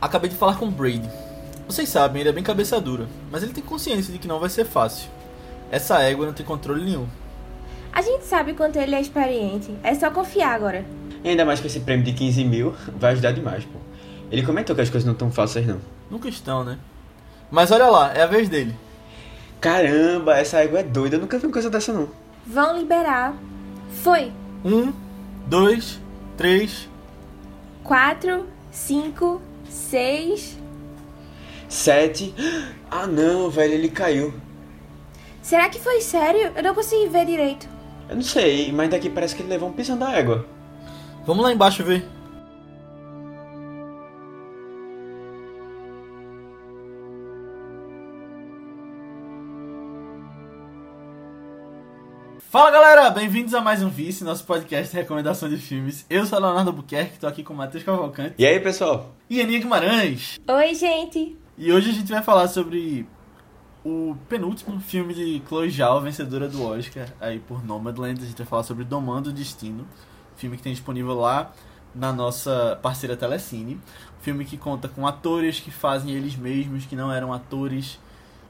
Acabei de falar com o Brady. Vocês sabem, ele é bem cabeça dura, mas ele tem consciência de que não vai ser fácil. Essa égua não tem controle nenhum. A gente sabe quanto ele é experiente. É só confiar agora. E ainda mais que esse prêmio de 15 mil vai ajudar demais, pô. Ele comentou que as coisas não estão fáceis, não. Nunca estão, né? Mas olha lá, é a vez dele. Caramba, essa égua é doida. Eu nunca vi uma coisa dessa, não. Vão liberar. Foi. Um, dois, três. Quatro, cinco, seis. Sete. Ah, não, velho, ele caiu. Será que foi sério? Eu não consegui ver direito. Eu não sei, mas daqui parece que ele levou um pisão da égua. Vamos lá embaixo ver. Fala galera, bem-vindos a mais um Vice, nosso podcast de recomendação de filmes. Eu sou Leonardo Buquerque, tô aqui com o Matheus Cavalcante E aí, pessoal? e Aninha Guimarães. Oi, gente. E hoje a gente vai falar sobre o penúltimo filme de Chloe Zhao, vencedora do Oscar aí por Nomadland. A gente vai falar sobre Domando o Destino, filme que tem disponível lá na nossa parceira Telecine. Filme que conta com atores que fazem eles mesmos, que não eram atores.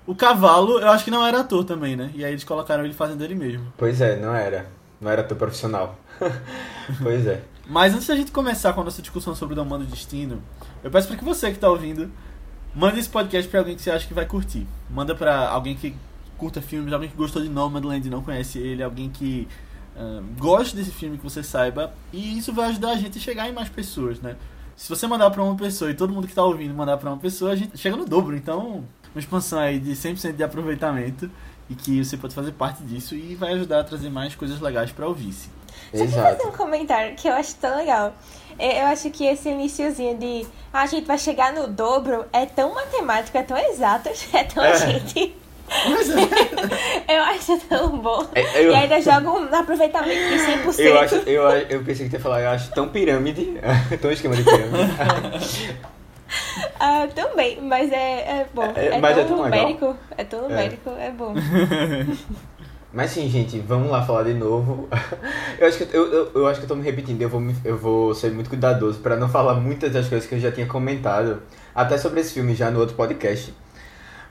O Cavalo, eu acho que não era ator também, né? E aí eles colocaram ele fazendo ele mesmo. Pois é, não era. Não era teu profissional. pois é. Mas antes da gente começar com a nossa discussão sobre o Domando Destino, eu peço para que você que tá ouvindo, mande esse podcast pra alguém que você acha que vai curtir. Manda pra alguém que curta filmes, alguém que gostou de Nomadland e não conhece ele, alguém que ah, goste desse filme que você saiba. E isso vai ajudar a gente a chegar em mais pessoas, né? Se você mandar pra uma pessoa e todo mundo que tá ouvindo mandar pra uma pessoa, a gente chega no dobro. Então, uma expansão aí de 100% de aproveitamento e que você pode fazer parte disso e vai ajudar a trazer mais coisas legais pra ouvir-se. Só queria Exato. fazer um comentário que eu acho tão legal. É, Eu acho que esse iniciozinho de ah, a gente vai chegar no dobro é tão matemático, é tão exato, é tão É. gente. É, Eu acho tão bom. É, eu- E ainda joga um aproveitamento de 100%. Eu, acho, eu, eu pensei que ia falar, eu acho tão pirâmide. tão esquema de pirâmide. Ah, também, mas é, é bom. É, É, mas é tão tão legal. numérico. É tão numérico, é, bom. Mas sim, gente, vamos lá falar de novo. Eu acho que eu, eu, eu acho que eu tô me repetindo, eu vou, me- eu vou ser muito cuidadoso pra não falar muitas das coisas que eu já tinha comentado, até sobre esse filme já no outro podcast.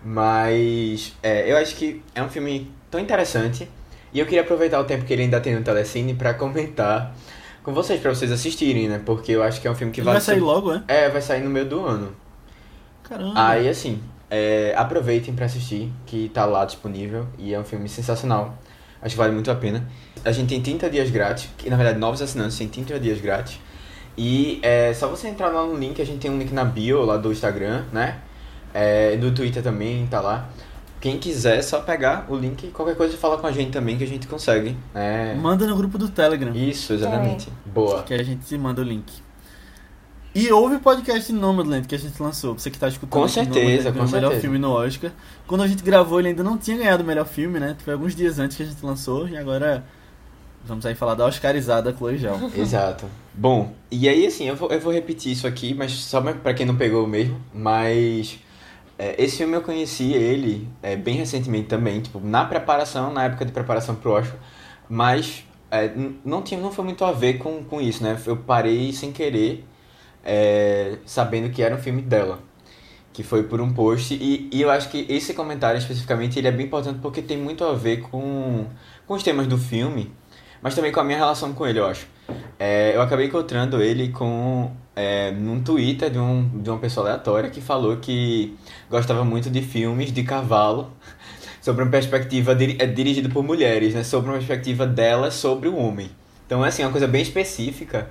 Mas é, eu acho que é um filme tão interessante e eu queria aproveitar o tempo que ele ainda tem no Telecine pra comentar com vocês, pra vocês assistirem, né? Porque eu acho que é um filme que ele vale vai sair ser- logo, é? É, vai sair no meio do ano. Caramba. Aí, assim, é, aproveitem pra assistir, que tá lá disponível e é um filme sensacional. Acho que vale muito a pena. A gente tem 30 dias grátis, que na verdade novos assinantes têm 30 dias grátis. E é só você entrar lá no link, a gente tem um link na bio lá do Instagram, né? É, do Twitter também, tá lá. Quem quiser, é só pegar o link e qualquer coisa fala com a gente também que a gente consegue. É, Manda no grupo do Telegram. isso, exatamente. Boa. Que a gente te manda o link. E ouve o podcast de Nomadland que a gente lançou. Você que tá escutando. Com certeza, com o melhor certeza. filme no Oscar. Quando a gente gravou, ele ainda não tinha ganhado o melhor filme, né? Foi alguns dias antes que a gente lançou. E agora vamos aí falar da Oscarizada Chloe Zhao. Exato. Bom, e aí assim, eu vou, eu vou repetir isso aqui, mas só pra quem não pegou mesmo, mas é, esse filme eu conheci ele é, bem recentemente também, tipo, na preparação, na época de preparação pro Oscar, mas é, não, tinha, não foi muito a ver com, com isso, né? Eu parei sem querer, é, sabendo que era um filme dela. Que foi por um post, e, e eu acho que esse comentário especificamente ele é bem importante porque tem muito a ver com, com os temas do filme, mas também com a minha relação com ele, eu acho. É, eu acabei encontrando ele com é, num Twitter de, um, de uma pessoa aleatória que falou que gostava muito de filmes de cavalo sobre uma perspectiva diri é, dirigido por mulheres, né? Sobre uma perspectiva delas sobre o homem. Então é assim, uma coisa bem específica,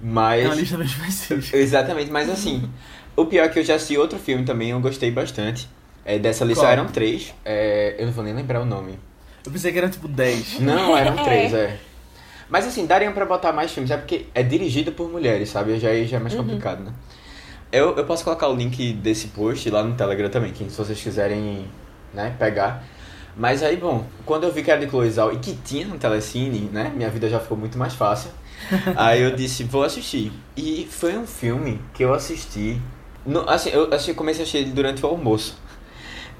mas É uma lista bem específica. Exatamente, mas assim, o pior é que eu já assisti outro filme também, eu gostei bastante. É, dessa lista Qual? eram três, é, eu não vou nem lembrar o nome. Eu pensei que era tipo 10. Não, eram É. três, é. Mas assim, dariam pra botar mais filmes, é porque é dirigido por mulheres, sabe? Já, já é mais complicado, né? Eu, eu posso colocar o link desse post lá no Telegram também, que se vocês quiserem, né, pegar. Mas aí, bom, quando eu vi que era de Chloe Zhao e que tinha no Telecine, né, minha vida já ficou muito mais fácil. aí eu disse, vou assistir. E foi um filme que eu assisti, no, assim, eu assisti, comecei a assistir ele durante o almoço.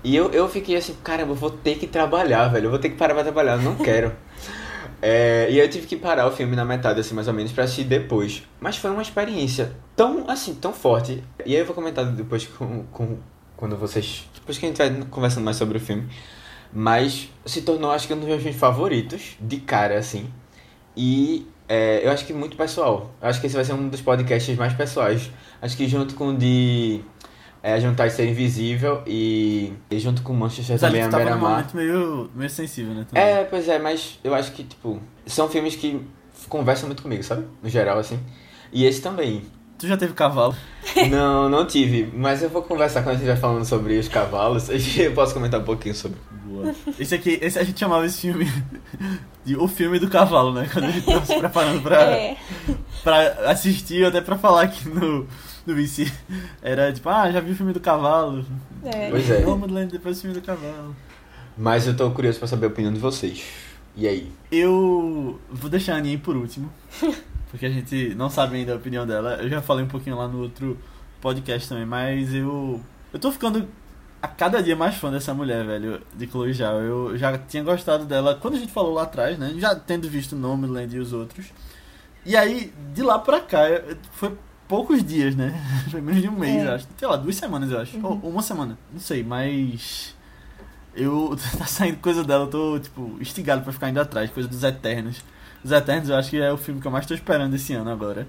E eu, eu fiquei assim, caramba, eu vou ter que trabalhar, velho. Eu vou ter que parar pra trabalhar, eu não quero. É, e eu tive que parar o filme na metade, assim, mais ou menos, pra assistir depois. Mas foi uma experiência tão, assim, tão forte. E aí eu vou comentar depois com, com quando vocês. Depois que a gente vai conversando mais sobre o filme. Mas se tornou, acho que, um dos meus filmes favoritos, de cara, assim. E é, eu acho que muito pessoal. Eu acho que esse vai ser um dos podcasts mais pessoais. Acho que junto com o de é, Juntar e Ser Invisível e, e junto com Manchester Mas ali também a Beira-Mar. momento meio, meio sensível, né? também. É, pois é, mas eu acho que, tipo, são filmes que conversam muito comigo, sabe? No geral, assim. E esse também. Tu já teve cavalo? Não, não tive, mas eu vou conversar quando a gente estiver falando sobre os cavalos. Eu posso comentar um pouquinho sobre. Boa. Esse aqui, esse a gente chamava esse filme de o filme do cavalo, né? Quando a gente tava se preparando pra, É. pra assistir, ou até pra falar aqui no, no VC. Era tipo, ah, já vi o filme do cavalo. É. Pois é. Nomadland, depois o filme do cavalo. Mas eu tô curioso pra saber a opinião de vocês. E aí? Eu vou deixar a Aninha por último, porque a gente não sabe ainda a opinião dela. Eu já falei um pouquinho lá no outro podcast também, mas eu eu tô ficando a cada dia mais fã dessa mulher, velho, de Chloe Zhao. Eu já tinha gostado dela quando a gente falou lá atrás, né? Já tendo visto Nomadland e os outros. E aí, de lá pra cá, eu- foi poucos dias, né? Foi menos de um mês, É. acho. Sei lá, duas semanas, eu acho. Uhum. Ou uma semana, não sei, mas. Eu. Tá saindo coisa dela, eu tô, tipo, instigado pra ficar indo atrás, coisa dos Eternos. Os Eternos eu acho que é o filme que eu mais tô esperando esse ano agora.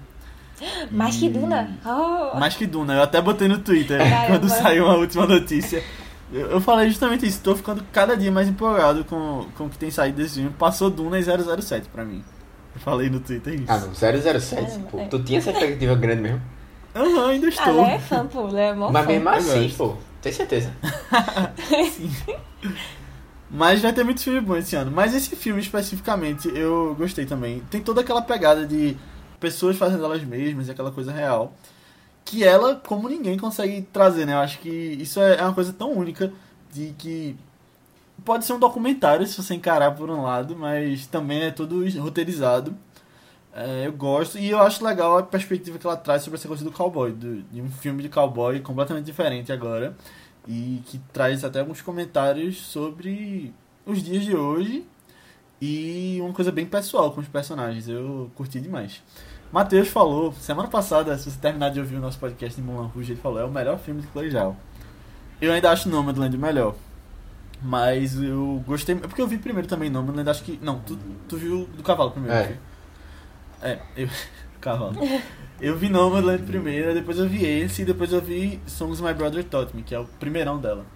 Mais que Duna. Oh. Mais que Duna, eu até botei no Twitter Caramba. quando saiu a última notícia. Eu, eu falei justamente isso, tô ficando cada dia mais empolgado com, com o que tem saído desse filme. Passou Duna e 007 pra mim. Eu falei no Twitter isso. Ah, não, 007, Caramba, pô. é. Tu tinha essa expectativa grande mesmo? Aham, ainda Ah, estou. ela é fã, pô. Ela é mó Mas fã. mesmo assim, pô. Tem certeza. Sim. Mas vai ter muito filme bom esse ano. Mas esse filme especificamente eu gostei também. Tem toda aquela pegada de pessoas fazendo elas mesmas e aquela coisa real. Que ela, como ninguém, consegue trazer, né? Eu acho que isso é é uma coisa tão única de que pode ser um documentário se você encarar por um lado, mas também é tudo roteirizado. É, eu gosto e eu acho legal a perspectiva que ela traz sobre essa coisa do cowboy, do- de um filme de cowboy completamente diferente agora e que traz até alguns comentários sobre os dias de hoje e uma coisa bem pessoal com os personagens. Eu curti demais. Matheus falou, semana passada, se você terminar de ouvir o nosso podcast de Mulan Rouge, ele falou, é o melhor filme de Zhao. Eu ainda acho Nomadland melhor. Mas eu gostei, é porque eu vi primeiro também Nomadland, acho que, não, tu, tu viu do cavalo primeiro. É. É, eu, cavalo. Eu vi Nomadland primeiro, depois eu vi esse, e depois eu vi Songs My Brother Taught Me, que é o primeirão dela.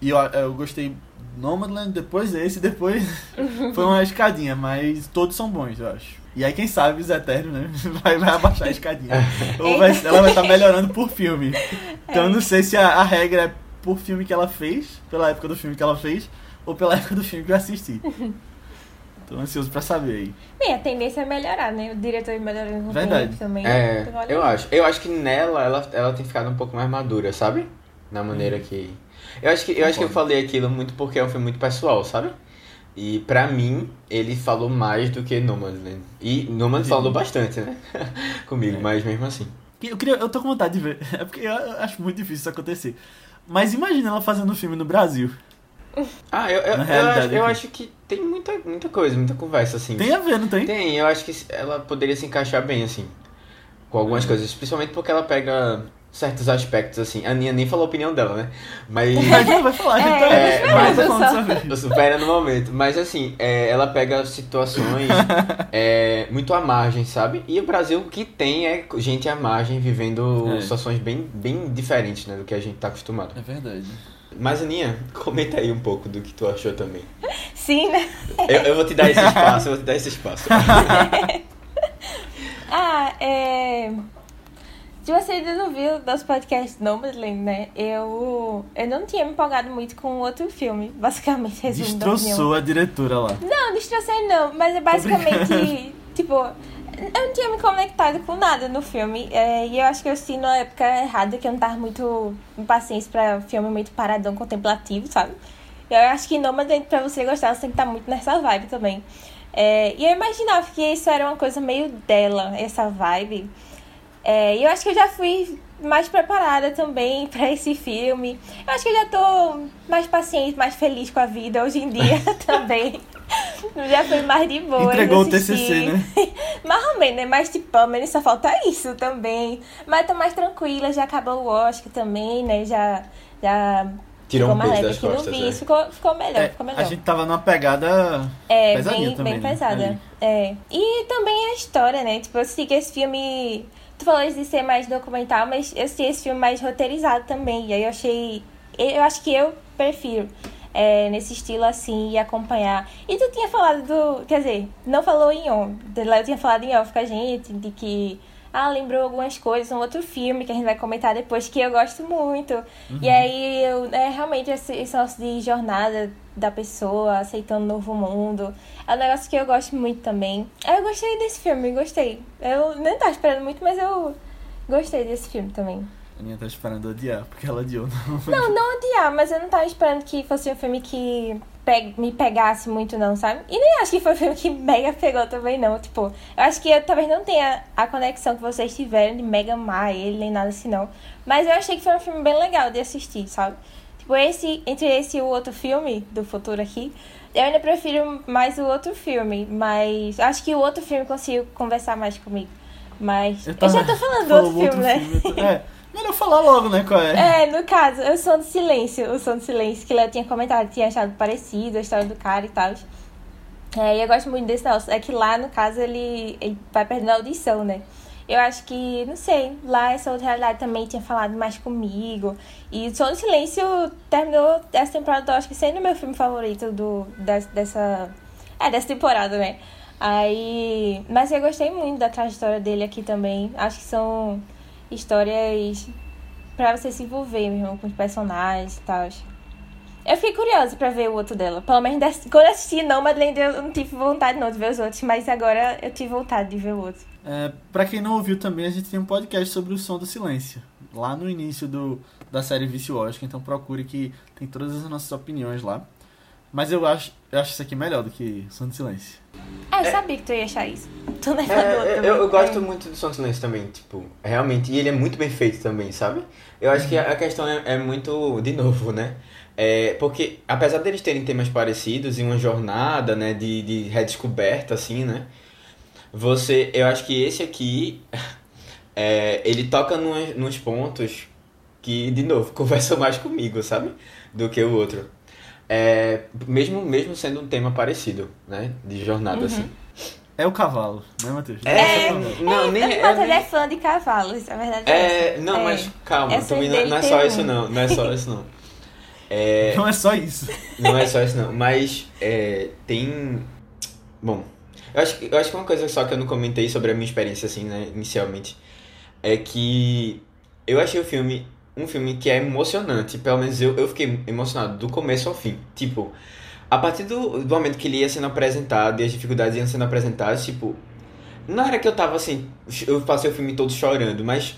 E eu, eu gostei Nomadland, depois esse, depois foi uma escadinha, mas todos são bons, eu acho. E aí, quem sabe, os Eternos, né? Vai, vai abaixar a escadinha. Ou vai, ela vai estar melhorando por filme. Então eu não sei se a, a regra é por filme que ela fez, pela época do filme que ela fez, ou pela época do filme que eu assisti. Tô ansioso pra saber aí. Bem, a tendência é melhorar, né? O diretor melhorando com o Verdade. também. É, eu acho. Eu acho que nela ela, ela tem ficado um pouco mais madura, sabe? Na maneira que. Eu acho que eu acho que eu falei aquilo muito porque é um filme muito pessoal, sabe? E pra mim, ele falou mais do que Nomadland. E Nomadland falou bastante, né? Comigo, É. mas mesmo assim. Eu, queria, eu tô com vontade de ver. É porque eu acho muito difícil isso acontecer. Mas imagina ela fazendo um filme no Brasil. Ah, eu, eu, eu, acho, eu acho que tem muita, muita coisa, muita conversa, assim. Tem a ver, não tem? Tem, eu acho que ela poderia se encaixar bem, assim, com algumas coisas, principalmente porque ela pega certos aspectos, assim. A Aninha nem falou a opinião dela, né? Mas. Mas vai falar, É, então é, mas só-. Eu supera no momento. Mas assim, é, ela pega situações é, muito à margem, sabe? E o Brasil o que tem é gente à margem vivendo É. situações bem, bem diferentes, né? Do que a gente tá acostumado. É verdade. Mas, Aninha, comenta aí um pouco do que tu achou também. Sim, né? Eu, eu vou te dar esse espaço, eu vou te dar esse espaço. Ah, é. Se você ainda não viu nosso podcast Nomadland, né? Eu, eu não tinha me empolgado muito com outro filme, basicamente, resumindo. Destroçou a diretora lá. Não, destrocei não, mas é basicamente, tipo, eu não tinha me conectado com nada no filme. é, e eu acho que eu assisti na época errada, que eu não tava muito impaciente pra filme muito paradão contemplativo, sabe? Eu acho que Nomadland, pra você gostar, você tem que estar muito nessa vibe também. É, e eu imaginava que isso era uma coisa meio dela, essa vibe. É, e eu acho que eu já fui mais preparada também pra esse filme. Eu acho que eu já tô mais paciente, mais feliz com a vida hoje em dia também. Já foi mais de boa. Entregou o TCC, né? mais ou menos, né? Mas, tipo, pelo menos só falta isso também. Mas tô mais tranquila, já acabou o Oscar também, né? Já... já Tirou ficou um mais peso leve das aqui no costas, vício. né? Ficou, ficou melhor, É, ficou a melhor. gente tava numa pegada É, pesadinha bem, também. bem né? pesada. É. E também a história, né? Tipo, eu assisti que esse filme. Tu falou de ser mais documental, mas eu assisti esse filme mais roteirizado também. E aí eu achei. Eu acho que eu prefiro é, nesse estilo assim e acompanhar. E tu tinha falado do. Quer dizer, não falou em on. Eu tinha falado em off com a gente, de que. Ah, lembrou algumas coisas, um outro filme que a gente vai comentar depois, que eu gosto muito. E aí, eu, é realmente esse, esse negócio de jornada da pessoa, aceitando um novo mundo. É um negócio que eu gosto muito também. Eu gostei desse filme, gostei. Eu nem tava esperando muito, mas eu gostei desse filme também. A Aninha tá esperando odiar, porque ela odiou. Não, Não, não odiar, mas eu não tava esperando que fosse um filme que pe- me pegasse muito, não, sabe? E nem acho que foi um filme que mega pegou também, não. Tipo, eu acho que eu talvez não tenha a conexão que vocês tiveram de mega amar ele, nem nada assim, não. Mas eu achei que foi um filme bem legal de assistir, sabe? Tipo, esse, entre esse e o outro filme do futuro aqui, eu ainda prefiro mais o outro filme, mas acho que o outro filme conseguiu conversar mais comigo. Mas eu, já tô falando do Falou outro filme, né? filme, eu tô- É, melhor falar logo, né, qual é. É, no caso, o Som do Silêncio. O Som do Silêncio, que Léo tinha comentado, tinha achado parecido, a história do cara e tal. É, e eu gosto muito desse negócio. É que lá, no caso, ele, ele vai perdendo a audição, né? Eu acho que, não sei, lá essa outra realidade também tinha falado mais comigo. E o Som do Silêncio terminou essa temporada, eu acho que sendo meu filme favorito do, des- dessa. É, dessa temporada, né? Aí. Mas eu gostei muito da trajetória dele aqui também. Acho que são histórias pra você se envolver mesmo com os personagens e tal. Eu fiquei curiosa pra ver o outro dela. Pelo menos quando assisti não, Madeleine, eu não tive vontade não de ver os outros, mas agora eu tive vontade de ver o outro. É, pra quem não ouviu também, a gente tem um podcast sobre o som do silêncio. Lá no início do, da série Vice Oscar, então procure que tem todas as nossas opiniões lá. Mas eu acho, eu acho isso aqui melhor do que Som do Silêncio. Ah, eu sabia que tu ia achar isso. Tu não é É, eu, eu gosto É. muito do Som do Silêncio também, tipo, realmente, e ele é muito bem feito também, sabe? Eu acho que a questão é, é muito, de novo, né? É, porque apesar deles terem temas parecidos e uma jornada, né, de, de redescoberta, assim, né? Você, eu acho que esse aqui, é, ele toca nos, nos pontos que, de novo, conversam mais comigo, sabe? Do que o outro. É, mesmo, mesmo sendo um tema parecido, né? De jornada, assim. É o cavalo, né, Matheus? É, o cavalo. não, nem, O é, Matheus nem- é fã de cavalos, a verdade é, É, não, É. mas calma, também não, dele não é só isso não, não é só isso não. É, Não é só isso. não é só isso não, mas é, tem... Bom, eu acho, que- eu acho que uma coisa só que eu não comentei sobre a minha experiência, assim, né, inicialmente, é que eu achei o filme um filme que é emocionante, pelo menos eu, eu fiquei emocionado do começo ao fim. Tipo, a partir do, do momento que ele ia sendo apresentado e as dificuldades iam sendo apresentadas, tipo, não era que eu tava assim, eu passei o filme todo chorando, mas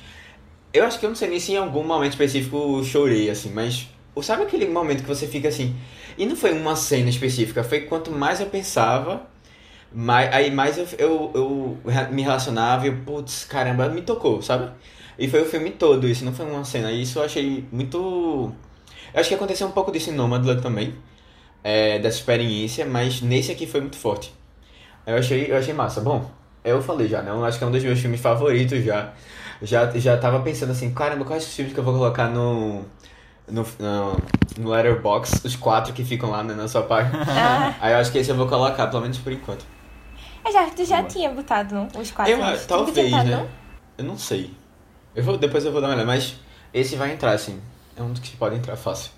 eu acho que eu não sei nem se em algum momento específico eu chorei, assim, mas sabe aquele momento que você fica assim, e não foi uma cena específica, foi quanto mais eu pensava, mais, aí mais eu, eu, eu me relacionava e eu, putz, caramba, me tocou, sabe? E foi o filme todo isso, não foi uma cena, e isso eu achei muito... Eu acho que aconteceu um pouco disso em Nomadland também, é, dessa experiência, mas nesse aqui foi muito forte. Eu achei, eu achei massa. Bom, eu falei já, né? Eu acho que é um dos meus filmes favoritos já. Já, já tava pensando assim, caramba, quais os filmes que eu vou colocar no. No, no, no Letterboxd, os quatro que ficam lá né, na sua página. Aí eu acho que esse eu vou colocar, pelo menos por enquanto. eu já, tu já Boa. tinha botado os quatro. Eu, talvez, né? Eu não sei. Eu vou, depois eu vou dar uma olhada, mas esse vai entrar, assim. É um que pode entrar fácil.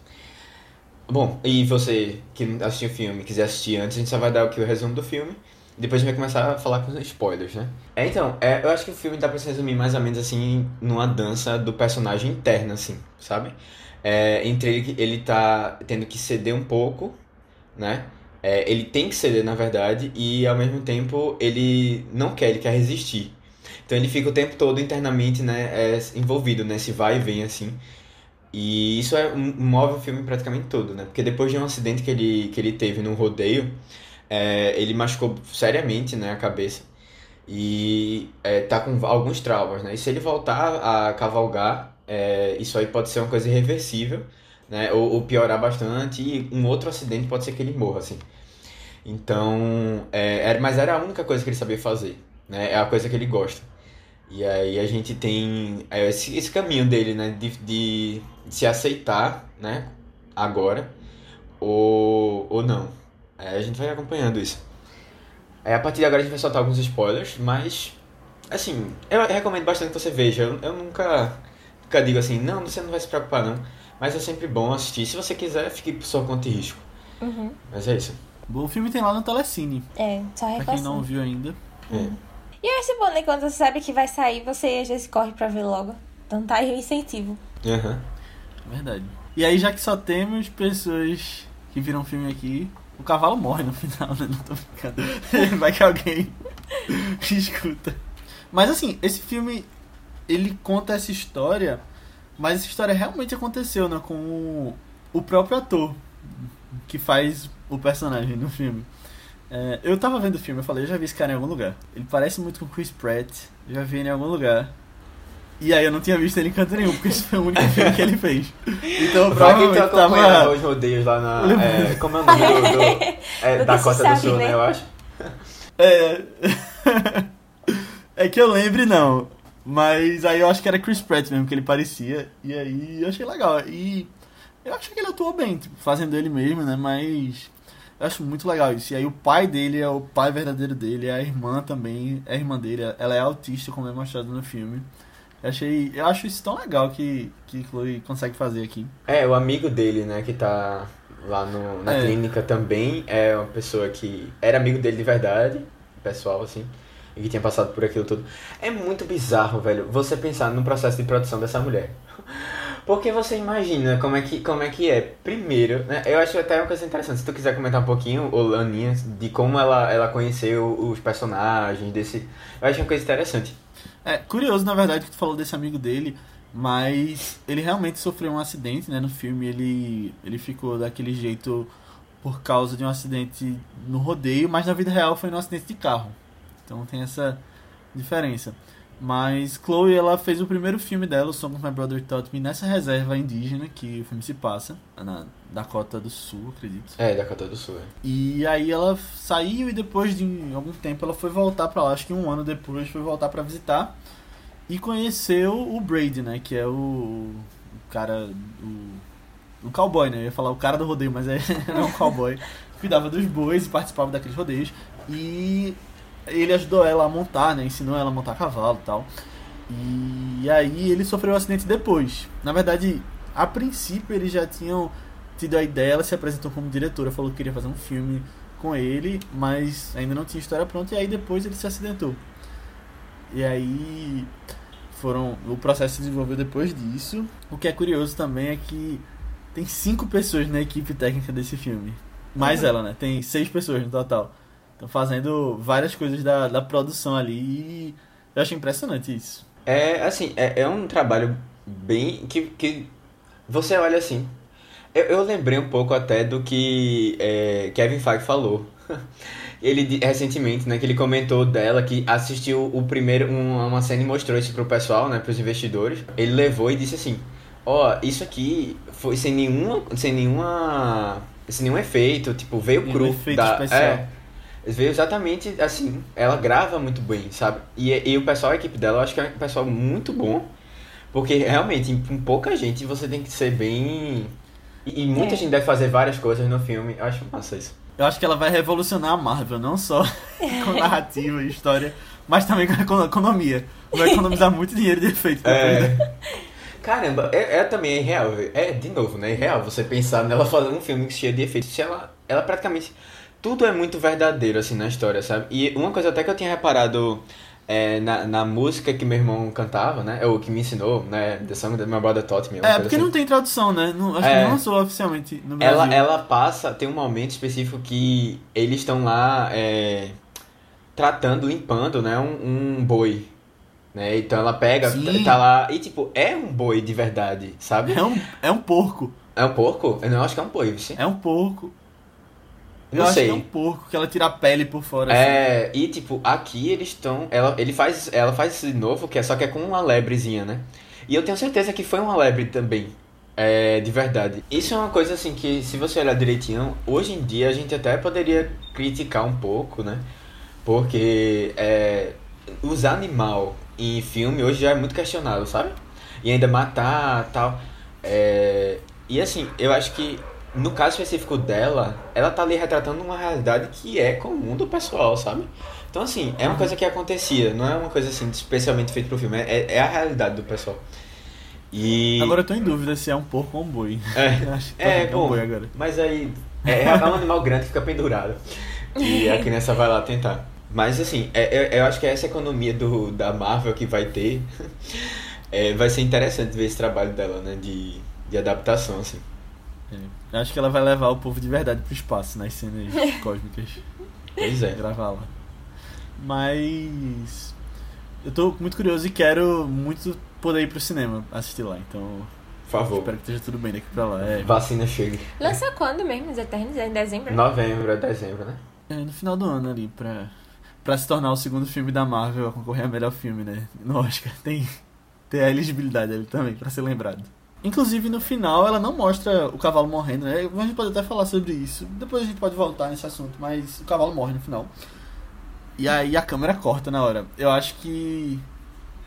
Bom, e você que assistiu o filme, quiser assistir antes, a gente só vai dar aqui o resumo do filme. Depois a gente vai começar a falar com os spoilers, né? É, então, é, eu acho que o filme dá pra se resumir mais ou menos assim, numa dança do personagem interna, assim, sabe? É, entre ele, ele tá tendo que ceder um pouco, né? É, ele tem que ceder, na verdade, e ao mesmo tempo ele não quer, ele quer resistir. Então ele fica o tempo todo internamente, né, é, envolvido nesse vai e vem, assim. E isso é, move o filme praticamente todo, né? Porque depois de um acidente que ele, que ele teve num rodeio, é, ele machucou seriamente, né, a cabeça. E é, tá com alguns traumas, né? E se ele voltar a cavalgar, é, isso aí pode ser uma coisa irreversível, né? Ou, ou piorar bastante, e um outro acidente pode ser que ele morra, assim. Então, é, era, mas era a única coisa que ele sabia fazer, né? É a coisa que ele gosta. E aí a gente tem é, esse, esse caminho dele, né? De, de se aceitar, né? Agora, ou, ou não. É, a gente vai acompanhando isso. É, a partir de agora a gente vai soltar alguns spoilers, mas, assim, eu recomendo bastante que você veja. Eu, eu nunca, nunca digo assim, não, você não vai se preocupar não. Mas é sempre bom assistir. Se você quiser, fique por sua conta e risco. Uhum. Mas é isso. O filme tem lá no Telecine. É, só Pra quem não viu ainda. É. E eu acho bom, né? Quando você sabe que vai sair, você às vezes corre pra ver logo. Então tá aí o incentivo. Aham. Verdade. E aí, já que só temos pessoas que viram filme aqui, o cavalo morre no final, né? Não tô brincando. Vai que alguém escuta. Mas assim, esse filme, ele conta essa história, mas essa história realmente aconteceu, né? Com o, o próprio ator que faz o personagem no filme. É, eu tava vendo o filme, eu falei, eu já vi esse cara em algum lugar. Ele parece muito com o Chris Pratt, já vi ele em algum lugar. E aí eu não tinha visto ele em canto nenhum, porque esse foi o único filme que ele fez. Então Pra quem tá acompanhando tava. os rodeios lá na. É, como é o nome do. do é, da Costa sabe, do Sul, né? né? Eu acho. É. é que eu lembre não. Mas aí eu acho que era Chris Pratt mesmo que ele parecia. E aí eu achei legal. E eu acho que ele atuou bem, tipo, fazendo ele mesmo, né? Mas eu acho muito legal isso. E aí o pai dele é o pai verdadeiro dele, a irmã também é irmã dele. Ela é autista, como é mostrado no filme. Eu achei. Eu acho isso tão legal que, que Chloe consegue fazer aqui. É, o amigo dele, né, que tá lá no, na É. clínica também é uma pessoa que era amigo dele de verdade, pessoal, assim, e que tinha passado por aquilo tudo. É muito bizarro, velho, você pensar no processo de produção dessa mulher. Porque você imagina como é que, como é, que é. Primeiro, né, eu acho até uma coisa interessante, se tu quiser comentar um pouquinho, ô Laninha, de como ela, ela conheceu os personagens, desse... Eu acho uma coisa interessante. É curioso, na verdade, que tu falou desse amigo dele, mas ele realmente sofreu um acidente, né? No filme ele, ele ficou daquele jeito por causa de um acidente no rodeio, mas na vida real foi num acidente de carro. Então tem essa diferença. Mas Chloe, ela fez o primeiro filme dela, o Song of My Brother Taught Me, nessa reserva indígena que o filme se passa, na Dakota do Sul, acredito. É, da Dakota do Sul, é. E aí ela saiu e depois de algum tempo ela foi voltar pra lá, acho que um ano depois foi voltar pra visitar e conheceu o Brady, né, que é o, o cara o, o cowboy, né? Eu ia falar o cara do rodeio, mas é não um cowboy. Cuidava dos bois e participava daqueles rodeios e ele ajudou ela a montar, né? Ensinou ela a montar cavalo e tal. E aí ele sofreu um acidente depois. Na verdade, a princípio eles já tinham tido a ideia, ela se apresentou como diretora, falou que queria fazer um filme com ele, mas ainda não tinha história pronta, e aí depois ele se acidentou. E aí foram. O processo se desenvolveu depois disso. O que é curioso também é que tem cinco pessoas na equipe técnica desse filme. Mais ela, né? Tem seis pessoas no total. Estão fazendo várias coisas da, da produção ali e eu acho impressionante isso. É, assim, é, é um trabalho bem. que, que você olha assim. Eu, eu lembrei um pouco até do que é, Kevin Feige falou. Ele recentemente, né, que ele comentou dela que assistiu o primeiro um- uma cena e mostrou isso pro pessoal, né, pros investidores. Ele levou e disse assim: "Ó, isso aqui foi sem nenhuma sem nenhuma sem nenhum efeito, tipo, veio cru efeito da especial. é, Veio exatamente assim. Ela grava muito bem, sabe? E, e o pessoal, a equipe dela, eu acho que é um pessoal muito bom. Porque realmente, em, em pouca gente, você tem que ser bem. E, e muita É. gente deve fazer várias coisas no filme. Eu acho massa isso. Eu acho que ela vai revolucionar a Marvel, não só com narrativa e história, mas também com a econo- economia. Vai economizar muito dinheiro de efeito. depois, né? É. Caramba, é, é também real. É, de novo, né? É real você pensar nela fazendo um filme cheio de efeitos. Se ela, ela praticamente. Tudo é muito verdadeiro, assim, na história, sabe? E uma coisa até que eu tinha reparado é, na, na música que meu irmão cantava, né? Ou que me ensinou, né? The Song That My Brother Taught Me. É, porque assim. não tem tradução, né? Não, acho É. que não lançou oficialmente no Brasil. Ela, ela passa, tem um momento específico que eles estão lá é, tratando, limpando, né, um, um boi. Né? Então ela pega, Sim. tá, tá lá, e tipo, é um boi de verdade, sabe? É um, é um porco. É um porco? Eu não acho que é um boi, você? É um porco. Eu Não acho sei. que é um porco, que ela tira a pele por fora. assim. É, e tipo, aqui eles estão. Ela, ele faz, ela faz isso de novo, que é só que é com uma lebrezinha, né? E eu tenho certeza que foi uma lebre também. É, de verdade. Isso é uma coisa assim que, se você olhar direitinho, hoje em dia a gente até poderia criticar um pouco, né? Porque é, usar animal em filme hoje já é muito questionado, sabe? E ainda matar tal. É, e assim, eu acho que no caso específico dela, ela tá ali retratando uma realidade que é comum do pessoal, sabe? Então, assim, é uma coisa que acontecia, não é uma coisa assim especialmente feita pro filme, é, é a realidade do pessoal. E. Agora eu tô em dúvida se é um porco ou um boi. É, Acho que é, tá bom, um boi agora. mas aí é, é um animal grande que fica pendurado. E a criança vai lá tentar. Mas assim, é, é- eu acho que essa economia do, da Marvel que vai ter é, vai ser interessante ver esse trabalho dela, né? De, de adaptação, assim. É. Acho que ela vai levar o povo de verdade pro espaço nas cenas cósmicas. Pois é. Gravar lá. Mas. Eu tô muito curioso e quero muito poder ir pro cinema assistir lá. Então. Por favor. Espero que esteja tudo bem daqui pra lá. É, Vacina chegue. Lança quando mesmo, Os Eternos? É em dezembro? Novembro, é dezembro, né? é no final do ano ali, pra. Pra se tornar o segundo filme da Marvel a concorrer a melhor filme, né? No Oscar. Tem, tem a elegibilidade ali também, pra ser lembrado. Inclusive, no final, ela não mostra o cavalo morrendo, né? A gente pode até falar sobre isso. Depois a gente pode voltar nesse assunto, mas o cavalo morre no final. E aí a câmera corta na hora. Eu acho que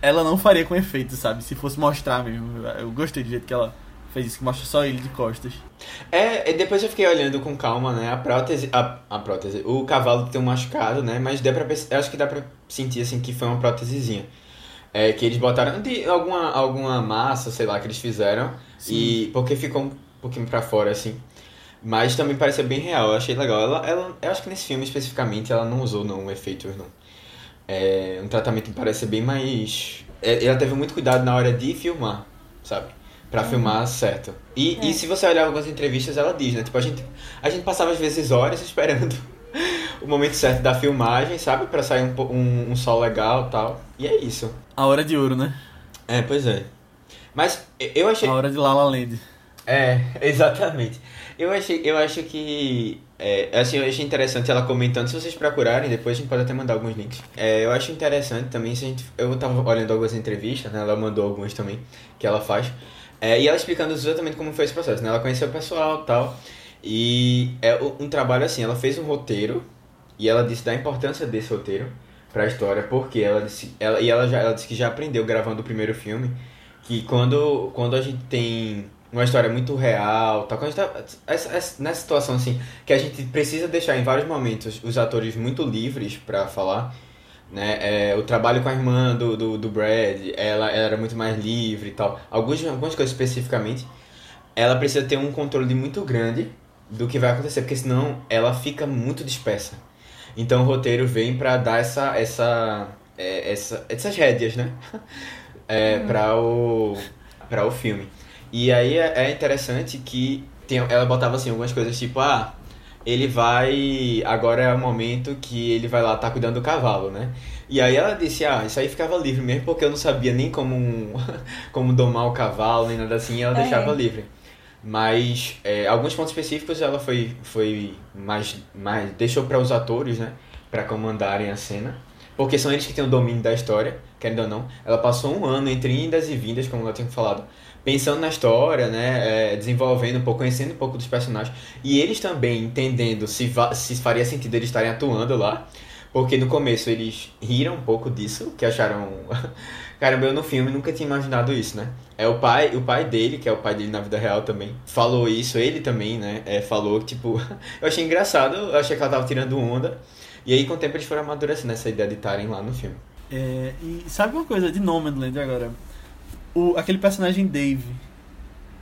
ela não faria com efeito, sabe? Se fosse mostrar mesmo. Eu gostei do jeito que ela fez isso, que mostra só ele de costas. É, depois eu fiquei olhando com calma, né? A prótese. A, a prótese. O cavalo tem um machucado, né? Mas dá pra, acho que dá pra sentir assim que foi uma prótesezinha. É, que eles botaram de alguma, alguma massa, sei lá, que eles fizeram. E porque ficou um pouquinho pra fora, assim. Mas também pareceu bem real, eu achei legal. Ela, ela, eu acho que nesse filme especificamente ela não usou não efeitos, não. É um tratamento que parece bem mais. é, Ela teve muito cuidado na hora de filmar, sabe? Pra filmar certo. E, e se você olhar algumas entrevistas, ela diz, né? Tipo, a gente, a gente passava às vezes horas esperando o momento certo da filmagem, sabe? Pra sair um, um, um sol legal e tal. E é isso. A hora de ouro, né? É, pois é. Mas eu achei. A hora de La La Land. É, exatamente. Eu achei, eu acho que é, assim, eu achei interessante ela comentando. Se vocês procurarem, depois a gente pode até mandar alguns links. É, eu acho interessante também. Se a gente, eu tava olhando algumas entrevistas, né? Ela mandou algumas também que ela faz. É, e ela explicando exatamente como foi esse processo, né? Ela conheceu o pessoal e tal. E é um trabalho assim, ela fez um roteiro e ela disse da importância desse roteiro pra história, porque ela disse, ela, e ela já ela disse que já aprendeu gravando o primeiro filme que quando, quando a gente tem uma história muito real, tal, quando a gente tá essa, essa- nessa situação assim, que a gente precisa deixar em vários momentos os atores muito livres pra falar, né? É, o trabalho com a irmã do, do, do Brad, ela, ela era muito mais livre e tal. Alguns, algumas coisas especificamente, ela precisa ter um controle muito grande do que vai acontecer, porque senão ela fica muito dispersa. Então o roteiro vem pra dar essa, essa, é, essa, essas rédeas, né? É, para o para o filme. E aí é é interessante que tem, ela botava assim algumas coisas tipo, ah, ele vai. Agora é o momento que ele vai lá tá cuidando do cavalo, né? E aí ela disse, ah, isso aí ficava livre mesmo, porque eu não sabia nem como, como domar o cavalo, nem nada assim, e ela É. deixava livre. Mas é, alguns pontos específicos ela foi, foi mais, mais. deixou para os atores, né? Pra comandarem a cena. Porque são eles que têm o domínio da história, querendo ou não. Ela passou um ano entre indas e vindas, como eu tinha falado, pensando na história, né? é, desenvolvendo um pouco, conhecendo um pouco dos personagens. E eles também entendendo se, se faria sentido eles estarem atuando lá. Porque no começo eles riram um pouco disso, que acharam. Caramba, eu no filme nunca tinha imaginado isso, né? É o pai, o pai dele, que é o pai dele na vida real também, falou isso, ele também, né? É, falou que, tipo, eu achei engraçado, eu achei que ela tava tirando onda. E aí com o tempo eles foram amadurecendo essa ideia de estarem lá no filme. É, e sabe uma coisa de Nomadland agora? O, aquele personagem Dave,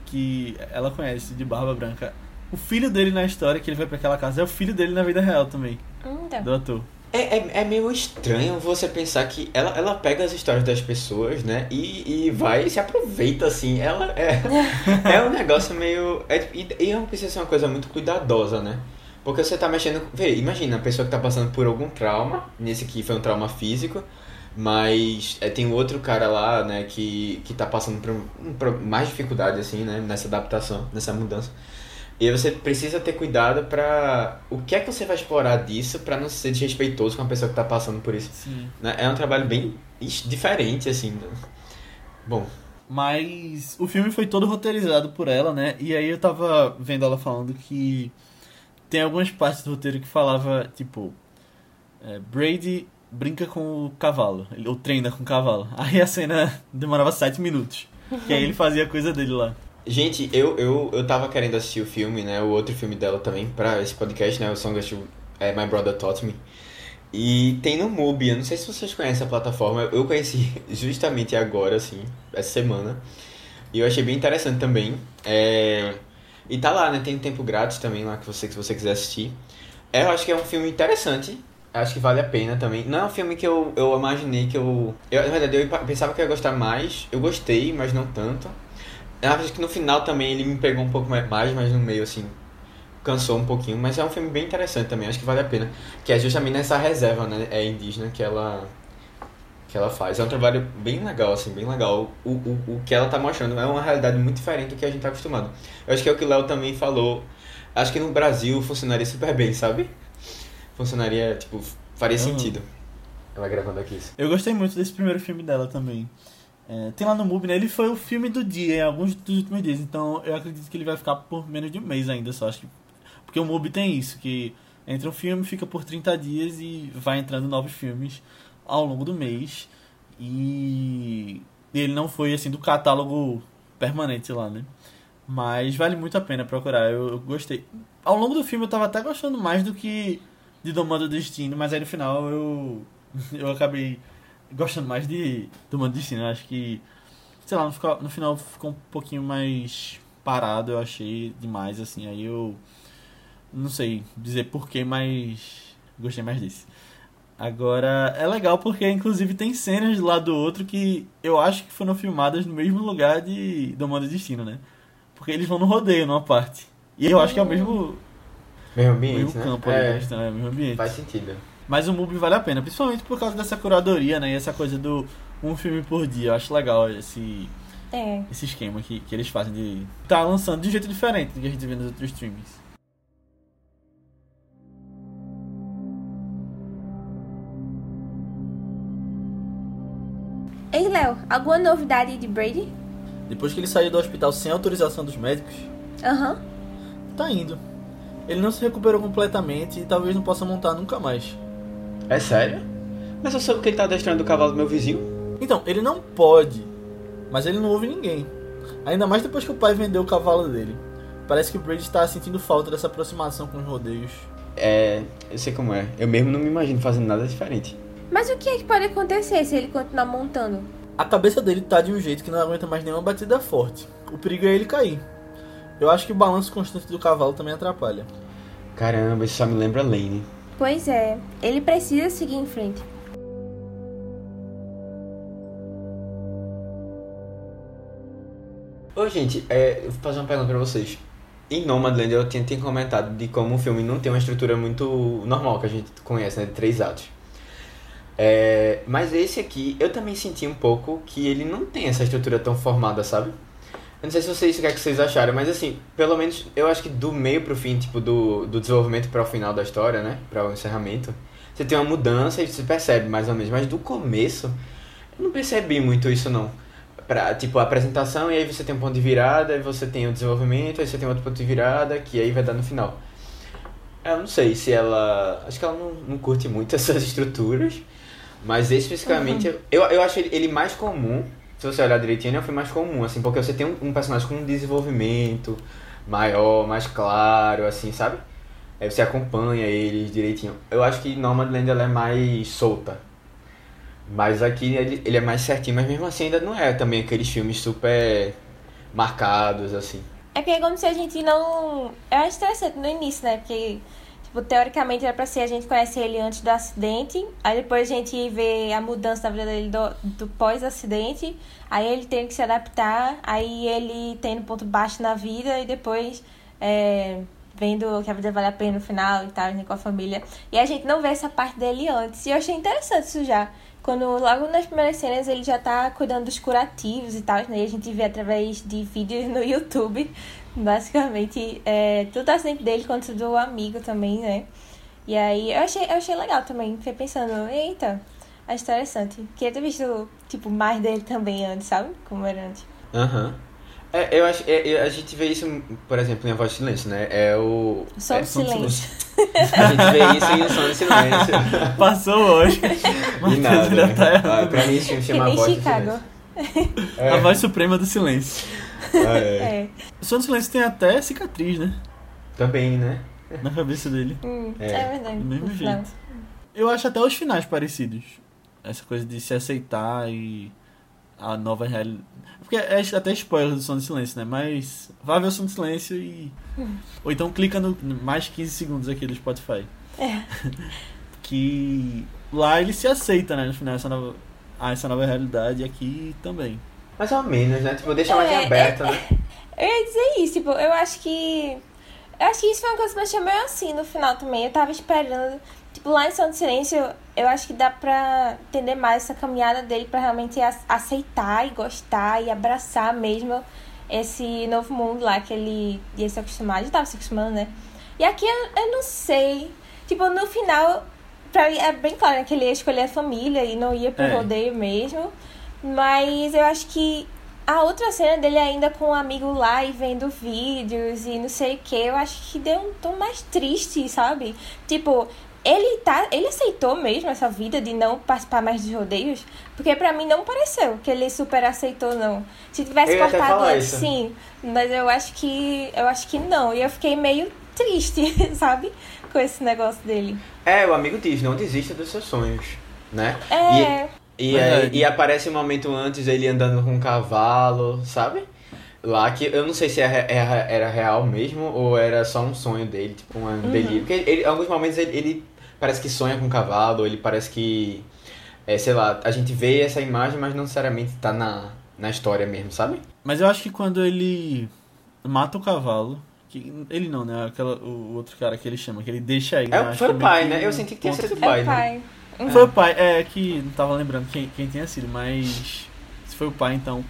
que ela conhece, de barba branca. O filho dele na história, que ele vai pra aquela casa, é o filho dele na vida real também, Então. do ator. É, é, é meio estranho você pensar que ela, ela pega as histórias das pessoas, né? E, e vai e se aproveita, assim. Ela é, é um negócio meio. É, e, e não precisa ser uma coisa muito cuidadosa, né? Porque você tá mexendo. Vê, imagina a pessoa que tá passando por algum trauma. Nesse aqui foi um trauma físico. Mas é, tem outro cara lá, né, que, que tá passando por, um- por mais dificuldade, assim, né? Nessa adaptação, nessa mudança. E aí você precisa ter cuidado pra. O que é que você vai explorar disso pra não ser desrespeitoso com a pessoa que tá passando por isso? Sim. né? É um trabalho bem diferente, assim. né? Bom, Mas o filme foi todo roteirizado por ela, né? E aí eu tava vendo ela falando que tem algumas partes do roteiro que falava, tipo, é, Brady brinca com o cavalo, ou treina com o cavalo. Aí a cena demorava sete minutos. Que aí ele fazia a coisa dele lá. Gente, eu, eu, eu tava querendo assistir o filme, né? O outro filme dela também, pra esse podcast, né? O Song of é, My Brother Taught Me. E tem no MUBI, eu não sei se vocês conhecem a plataforma, eu conheci justamente agora, assim, essa semana. E eu achei bem interessante também. É... E tá lá, né? Tem tempo grátis também lá que você, se você quiser assistir. É, eu acho que é um filme interessante. Acho que vale a pena também. Não é um filme que eu, eu imaginei que eu, eu. Na verdade, eu pensava que ia gostar mais. Eu gostei, mas não tanto. Eu acho que no final também ele me pegou um pouco mais, mas no meio, assim, cansou um pouquinho. Mas é um filme bem interessante também, acho que vale a pena. Que é justamente nessa reserva, né? É indígena que ela. Que ela faz. É um trabalho bem legal, assim, bem legal. O, o, o que ela tá mostrando é uma realidade muito diferente do que a gente tá acostumado. Eu acho que é o que o Léo também falou. Acho que no Brasil funcionaria super bem, sabe? funcionaria, tipo, faria uhum. sentido. Ela gravando aqui isso. Eu gostei muito desse primeiro filme dela também. É, tem lá no MUBI, né? Ele foi o filme do dia em alguns dos últimos dias, então eu acredito que ele vai ficar por menos de um mês ainda só. Acho que, porque o MUBI tem isso, que entra um filme, fica por 30 dias e vai entrando novos filmes ao longo do mês. E ele não foi assim do catálogo permanente lá, né? Mas vale muito a pena procurar, eu, eu gostei. Ao longo do filme eu tava até gostando mais do que de Domando o Destino, mas aí no final eu, eu acabei gostando mais de Domando o Destino. Eu acho que, sei lá, no, ficou, no final ficou um pouquinho mais parado, eu achei demais, assim. Aí eu não sei dizer porquê, mas gostei mais desse. Agora, é legal porque inclusive tem cenas de lado do outro que eu acho que foram filmadas no mesmo lugar de Domando o Destino, né? Porque eles vão no rodeio numa parte. E eu acho que é o mesmo Mesmo ambiente, mesmo né? campo é, ali, né? mesmo ambiente. Faz sentido. Mas o MUBI vale a pena, principalmente por causa dessa curadoria, né? E essa coisa do um filme por dia. Eu acho legal esse, é. esse esquema que, que eles fazem de tá lançando de um jeito diferente do que a gente vê nos outros streamings. Ei, Léo, alguma novidade de Brady? Depois que ele saiu do hospital sem autorização dos médicos? Aham. Uhum. Tá indo. Ele não se recuperou completamente e talvez não possa montar nunca mais. É sério? Mas eu soube que ele tá adestrando o cavalo do meu vizinho. Então, ele não pode, mas ele não ouve ninguém. Ainda mais depois que o pai vendeu o cavalo dele. Parece que o Brady está sentindo falta dessa aproximação com os rodeios. É, eu sei como é. Eu mesmo não me imagino fazendo nada diferente. Mas o que é que pode acontecer se ele continuar montando? A cabeça dele tá de um jeito que não aguenta mais nenhuma batida forte. O perigo é ele cair. Eu acho que o balanço constante do cavalo também atrapalha. Caramba, isso só me lembra Lane. Pois é, ele precisa seguir em frente. Ô, gente, é, eu vou fazer uma pergunta pra vocês. Em Nomadland eu tinha, tinha comentado de como o filme não tem uma estrutura muito normal que a gente conhece, né? De três atos. É, mas esse aqui, eu também senti um pouco que ele não tem essa estrutura tão formada, sabe? Eu não sei se vocês o que, é que vocês acharam, mas assim, pelo menos eu acho que do meio pro fim, tipo, do, do desenvolvimento para o final da história, né? Para o encerramento, você tem uma mudança e você percebe mais ou menos. Mas do começo, eu não percebi muito isso não. Pra, tipo, a apresentação e aí você tem um ponto de virada, e você tem o desenvolvimento, aí você tem outro ponto de virada, que aí vai dar no final. Eu não sei se ela. Acho que ela não, não curte muito essas estruturas. Mas especificamente, uhum. eu, eu acho ele mais comum se você olhar direitinho, é um filme mais comum, assim, porque você tem um, um, personagem com um desenvolvimento maior, mais claro, assim, sabe? Aí você acompanha eles direitinho. Eu acho que Nomadland ela é mais solta. Mas aqui ele, ele é mais certinho, mas mesmo assim ainda não é também aqueles filmes super marcados, assim. É que é como se a gente não. Eu acho interessante no início, né? Porque Tipo, teoricamente era pra ser a gente conhece ele antes do acidente, aí depois a gente vê a mudança da vida dele do, do pós-acidente, aí ele tem que se adaptar, aí ele tem um ponto baixo na vida e depois é, vendo que a vida vale a pena no final e tal, né, com a família. E a gente não vê essa parte dele antes. E eu achei interessante isso já. Quando logo nas primeiras cenas ele já tá cuidando dos curativos e tal, né? E a gente vê através de vídeos no YouTube Basicamente, é, tanto acidente dele quanto do amigo também, né? E aí eu achei, eu achei legal também. Fiquei pensando, eita, acho interessante. Queria ter visto, tipo, mais dele também antes, sabe? Como era antes. Aham. É, eu acho, é, é, a gente vê isso, por exemplo, em A Voz do Silêncio, né? É o... Som é, do silêncio. A gente vê isso em O Som do Silêncio. Passou hoje. E nada. tá né? errado. Ah, pra mim Que chama A Voz do Chicago. Silêncio. É. A voz suprema do silêncio. Ah, é. É. O som do silêncio tem até cicatriz, né? Também, né? Na cabeça dele. Hum, É. é. verdade. Do mesmo jeito. Eu acho até os finais parecidos. Essa coisa de se aceitar e a nova realidade. Porque é até spoiler do som do silêncio, né? Mas vá ver o som do silêncio e. Ou então clica no mais 15 segundos aqui do Spotify. É. Que lá ele se aceita, né? No final, essa nova, ah, essa nova realidade e aqui também. Mais ou menos, né? Tipo, deixa mais em É, aberto, né? Eu ia dizer isso, tipo, eu acho que. Eu acho que isso foi uma coisa que me deixou meio assim no final também. Eu tava esperando. Tipo, lá em do Silêncio, eu acho que dá pra entender mais essa caminhada dele pra realmente aceitar e gostar e abraçar mesmo esse novo mundo lá que ele ia se acostumar. Já tava se acostumando, né? E aqui eu, eu não sei. Tipo, no final, pra mim é bem claro né, que ele ia escolher a família e não ia pro É. rodeio mesmo. Mas eu acho que a outra cena dele ainda com o amigo lá e vendo vídeos e não sei o que, eu acho que deu um tom mais triste, sabe? Tipo, ele tá. Ele aceitou mesmo essa vida de não participar mais dos rodeios? Porque pra mim não pareceu que ele super aceitou, não. Se tivesse Eu cortado antes, sim. Mas eu acho que. Eu acho que não. E eu fiquei meio triste, sabe? Com esse negócio dele. É, o amigo diz, não desista dos seus sonhos, né? É. E, aí, e aparece um momento antes ele andando com um cavalo, sabe? Lá que eu não sei se era, era, era real mesmo ou era só um sonho dele, tipo um Uhum. delírio. Porque ele, em alguns momentos ele, ele parece que sonha com um cavalo, ele parece que, é, sei lá, a gente vê essa imagem, mas não necessariamente tá na, na história mesmo, sabe? Mas eu acho que quando ele mata o cavalo. Que, ele não, né? Aquela, o outro cara que ele chama, que ele deixa ele. É, acho foi o pai, né? Eu senti que tinha sido o É pai, o né? Pai. Uhum. Foi o pai, é que não tava lembrando quem, quem tinha sido, mas se foi o pai, então.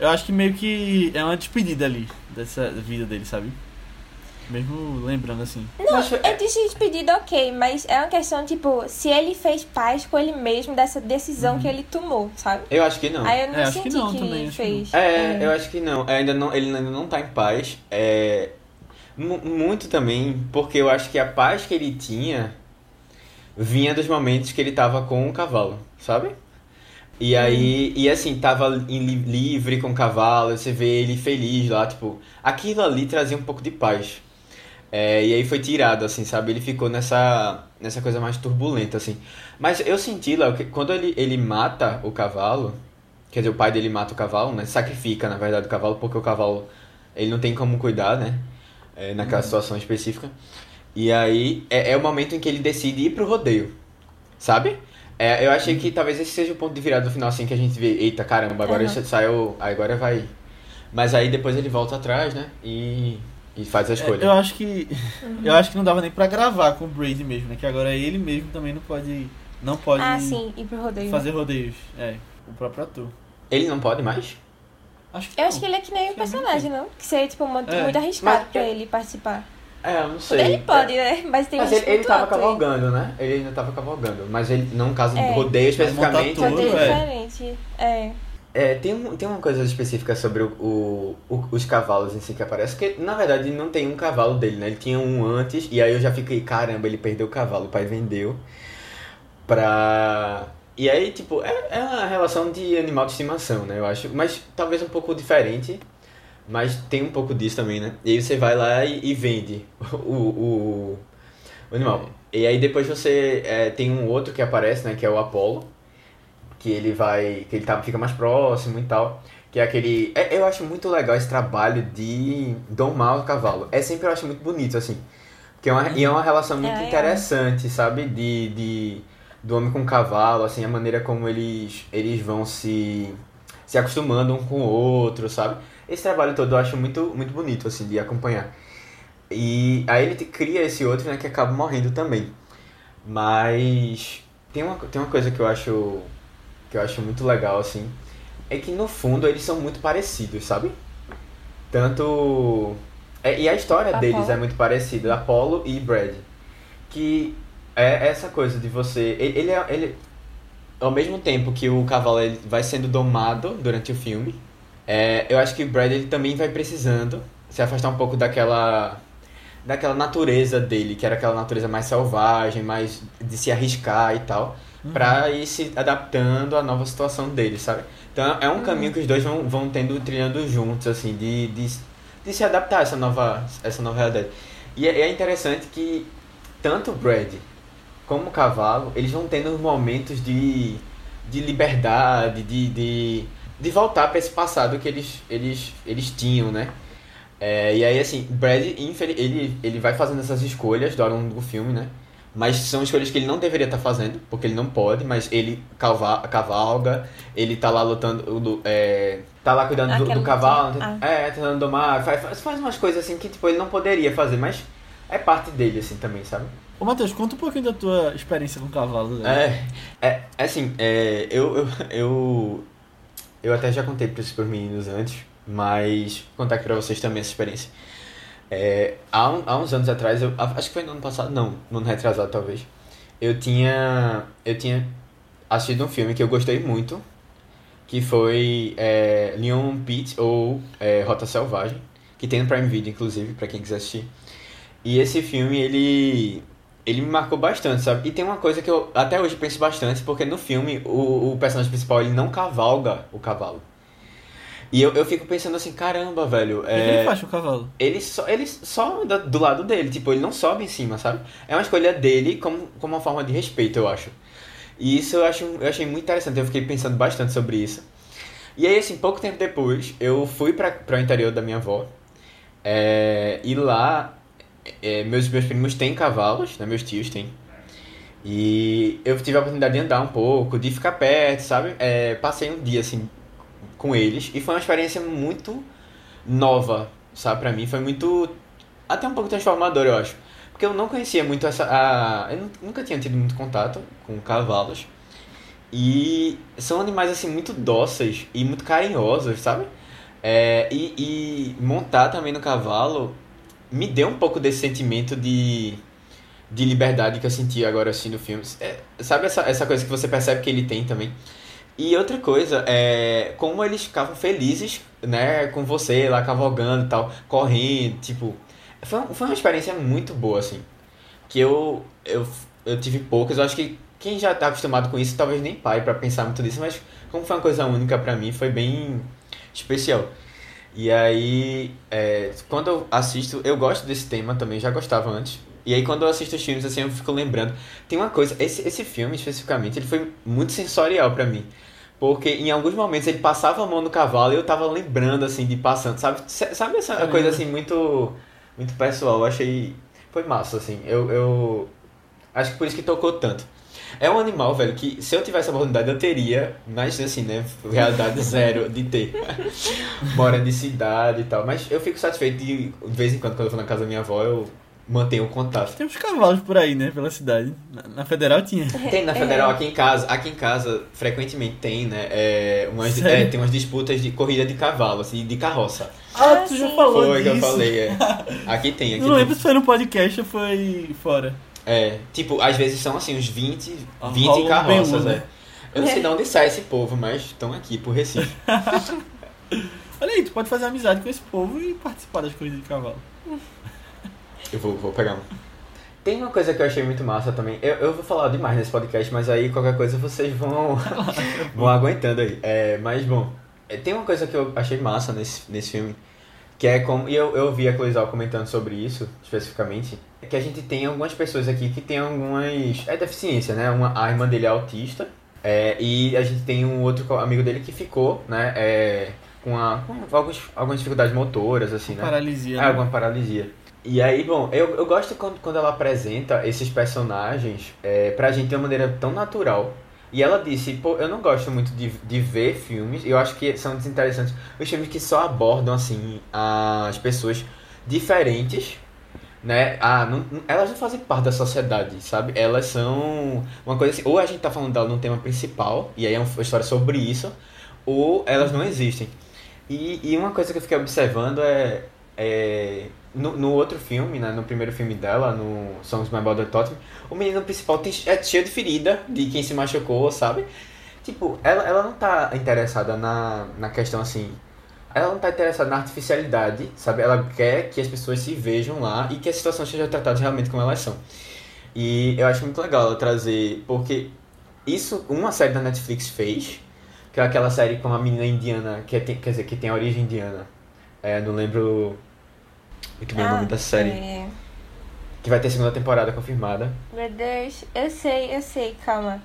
Eu acho que meio que é uma despedida ali dessa vida dele, sabe? Mesmo lembrando assim. Não, Mas foi- eu disse despedida ok, mas é uma questão, tipo, se ele fez paz com ele mesmo dessa decisão que ele tomou, sabe? Eu acho que não. Aí eu não É, acho que senti não que, também, acho que fez. É, eu acho que não. Ainda não. Ele ainda não tá em paz. É, mu- muito também, porque eu acho que a paz que ele tinha vinha dos momentos que ele tava com o cavalo, sabe? E aí, e assim, tava livre com o cavalo, você vê ele feliz lá, tipo, aquilo ali trazia um pouco de paz. É, e aí foi tirado, assim, sabe? Ele ficou nessa, nessa coisa mais turbulenta, assim. Mas eu senti, Léo, que quando ele, ele mata o cavalo, quer dizer, o pai dele mata o cavalo, né? Sacrifica, na verdade, o cavalo, porque o cavalo, ele não tem como cuidar, né? É, naquela situação específica. E aí, é, é o momento em que ele decide ir pro rodeio, sabe? É, eu achei que talvez esse seja o ponto de virada do final, assim, que a gente vê, eita, caramba, agora ele saiu, agora vai... Mas aí depois ele volta atrás, né? E, e faz a escolha. É, eu acho que. Eu acho que não dava nem pra gravar com o Brady mesmo, né? Que agora ele mesmo também não pode. Não pode Ah, sim, ir pro rodeio. fazer rodeios. É, o próprio ator. Ele não pode mais? Acho que Eu não. acho que ele é que nem o que é personagem, não? Que seria, tipo, muito, É. muito arriscado Mas- pra ele participar. É, eu não sei. Ele pode, né? Mas tem Mas um ele, ele tava cavalgando, né? Ele ainda tava cavalgando. Mas ele, não caso É. do rodeio especificamente. montar Rodeio Tudo, é. diferente. É. É, tem, um- tem uma coisa específica sobre o, o- o- os cavalos em si que aparece, que na verdade não tem um cavalo dele, né? Ele tinha um antes, e aí eu já fiquei, caramba, ele perdeu o cavalo, o pai vendeu pra. E aí, tipo, é, é uma relação de animal de estimação, né? Eu acho. Mas talvez um pouco diferente, mas tem um pouco disso também, né? E aí você vai lá e, e vende o, o, o animal. E aí depois você é, tem um outro que aparece, né? Que é o Apollo que ele vai. que ele tá, fica mais próximo e tal. Que é aquele. é- eu acho muito legal esse trabalho de domar o cavalo. É sempre eu acho muito bonito, assim. Porque é uma, e é uma relação muito É, é. interessante, sabe? De, de. Do homem com o cavalo, assim, a maneira como eles, eles vão se. se acostumando um com o outro, sabe? Esse trabalho todo eu acho muito, muito bonito, assim, de acompanhar. E aí ele cria esse outro, né, que acaba morrendo também. Mas tem uma, tem uma coisa que eu acho que eu acho muito legal assim, é que no fundo eles são muito parecidos, sabe? Tanto é, e a história Apollo. deles é muito parecida, Apollo e Brad, que é essa coisa de você, ele, ele é ele ao mesmo tempo que o cavalo ele vai sendo domado durante o filme, É, eu acho que o Brad ele também vai precisando se afastar um pouco daquela daquela natureza dele, que era aquela natureza mais selvagem, mais de se arriscar e tal, uhum. pra ir se adaptando à nova situação dele, sabe? Então é um uhum. caminho que os dois vão, vão tendo, trilhando juntos, assim, de, de, de se adaptar a essa nova, essa nova realidade. E é, é interessante que tanto o Brad como o cavalo, eles vão tendo momentos de, de liberdade, de, de, de voltar para esse passado que eles, eles, eles tinham, né? É, e aí, assim, Brad, ele, ele vai fazendo essas escolhas ao longo do filme, né? Mas são escolhas que ele não deveria estar tá fazendo, porque ele não pode, mas ele cavalga, cavalga ele tá lá lutando, é, tá lá cuidando do, do, cavalo, ah. é, tentando domar, faz, faz umas coisas assim que tipo, ele não poderia fazer, mas é parte dele, assim, também, sabe? Ô, Matheus, conta um pouquinho da tua experiência com o cavalo. Né? É, é, assim, é, eu, eu, eu, eu até já contei para os meninos antes, mas vou contar aqui pra vocês também essa experiência. É, há, um, há uns anos atrás, eu, acho que foi no ano passado, não, no ano retrasado talvez, eu tinha, eu tinha assistido um filme que eu gostei muito, que foi é, Leon Pete ou é, Rota Selvagem, que tem no Prime Video, inclusive, para quem quiser assistir. E esse filme, ele ele me marcou bastante, sabe? E tem uma coisa que eu até hoje penso bastante, porque no filme o, o personagem principal ele não cavalga o cavalo. E eu, eu fico pensando assim, caramba, velho. É... O que ele faz com o cavalo? Ele só, ele só anda do lado dele, tipo, ele não sobe em cima, sabe? É uma escolha dele como, como uma forma de respeito, eu acho. E isso eu, acho, eu achei muito interessante, eu fiquei pensando bastante sobre isso. E aí, assim, pouco tempo depois, eu fui para o interior da minha avó. É, e lá, é, meus, meus primos têm cavalos, né? Meus tios têm. E eu tive a oportunidade de andar um pouco, de ficar perto, sabe? É, passei um dia, assim, com eles. E foi uma experiência muito nova, sabe? Pra mim, foi muito... Até um pouco transformador, eu acho. Porque eu não conhecia muito essa... A, eu nunca tinha tido muito contato com cavalos. E são animais, assim, muito dóceis e muito carinhosos, sabe? É, e, e montar também no cavalo me deu um pouco desse sentimento de, de liberdade que eu senti agora assim no filme. É, sabe essa, essa coisa que você percebe que ele tem também? E outra coisa, é como eles ficavam felizes, né, com você lá cavalgando e tal, correndo, tipo. Foi, foi uma experiência muito boa, assim. Que eu, eu, eu tive poucas, eu acho que quem já tá acostumado com isso, talvez nem pai para pensar muito disso, mas como foi uma coisa única para mim, foi bem especial. E aí, é, quando eu assisto, eu gosto desse tema também, já gostava antes. E aí quando eu assisto os filmes assim, eu fico lembrando. Tem uma coisa, esse, esse filme especificamente, ele foi muito sensorial para mim. Porque em alguns momentos ele passava a mão no cavalo e eu tava lembrando assim de passando, sabe? Sabe essa é. coisa assim muito muito pessoal, eu achei foi massa assim. Eu, eu acho que por isso que tocou tanto. É um animal, velho, que se eu tivesse a oportunidade eu teria, mas assim, né? Realidade zero de ter. Mora de cidade e tal. Mas eu fico satisfeito de, de vez em quando, quando eu vou na casa da minha avó, eu mantenho o contato. Tem uns cavalos por aí, né? Pela cidade. Na, na Federal tinha. Tem na Federal, é. aqui em casa. Aqui em casa, frequentemente tem, né? É, umas, é, tem umas disputas de corrida de cavalo, assim, de carroça. Ah, tu já falou Foi disso. que eu falei, é. Aqui tem, aqui Não lembro se foi no podcast ou foi fora. É, tipo, às vezes são assim, uns 20, 20 carroças, né? Eu não sei de onde sai esse povo, mas estão aqui por Recife. Olha aí, tu pode fazer amizade com esse povo e participar das corridas de cavalo. Eu vou, vou pegar um. Tem uma coisa que eu achei muito massa também. Eu, eu vou falar demais nesse podcast, mas aí qualquer coisa vocês vão, vão aguentando aí. É, mas bom, é, tem uma coisa que eu achei massa nesse, nesse filme, que é como. E eu, eu vi a Cloizal comentando sobre isso, especificamente que a gente tem algumas pessoas aqui que tem algumas. É deficiência, né? Uma, a irmã dele é autista. É, e a gente tem um outro amigo dele que ficou, né? É, com, a, com alguns, algumas dificuldades motoras, assim, né? Paralisia. É, né? alguma paralisia. E aí, bom, eu, eu gosto quando, quando ela apresenta esses personagens é, pra gente de uma maneira tão natural. E ela disse, pô, eu não gosto muito de, de ver filmes, eu acho que são desinteressantes os filmes que só abordam, assim, as pessoas diferentes né? Ah, não, elas não fazem parte da sociedade, sabe? Elas são uma coisa assim, ou a gente tá falando dela num tema principal, e aí é uma história sobre isso, ou elas não existem. E, e uma coisa que eu fiquei observando é, é no, no outro filme, né, no primeiro filme dela, no Songs My Brother Taught o menino principal tem, é cheio de ferida de quem se machucou, sabe? Tipo, ela, ela não tá interessada na, na questão assim ela não tá interessada na artificialidade, sabe? Ela quer que as pessoas se vejam lá e que as situações sejam tratadas realmente como elas são. E eu acho muito legal ela trazer, porque isso uma série da Netflix fez, que é aquela série com a menina indiana, que tem, quer dizer, que tem a origem indiana. É, não lembro muito bem o nome da série. é. Que vai ter segunda temporada confirmada. Meu Deus, eu sei, eu sei, calma.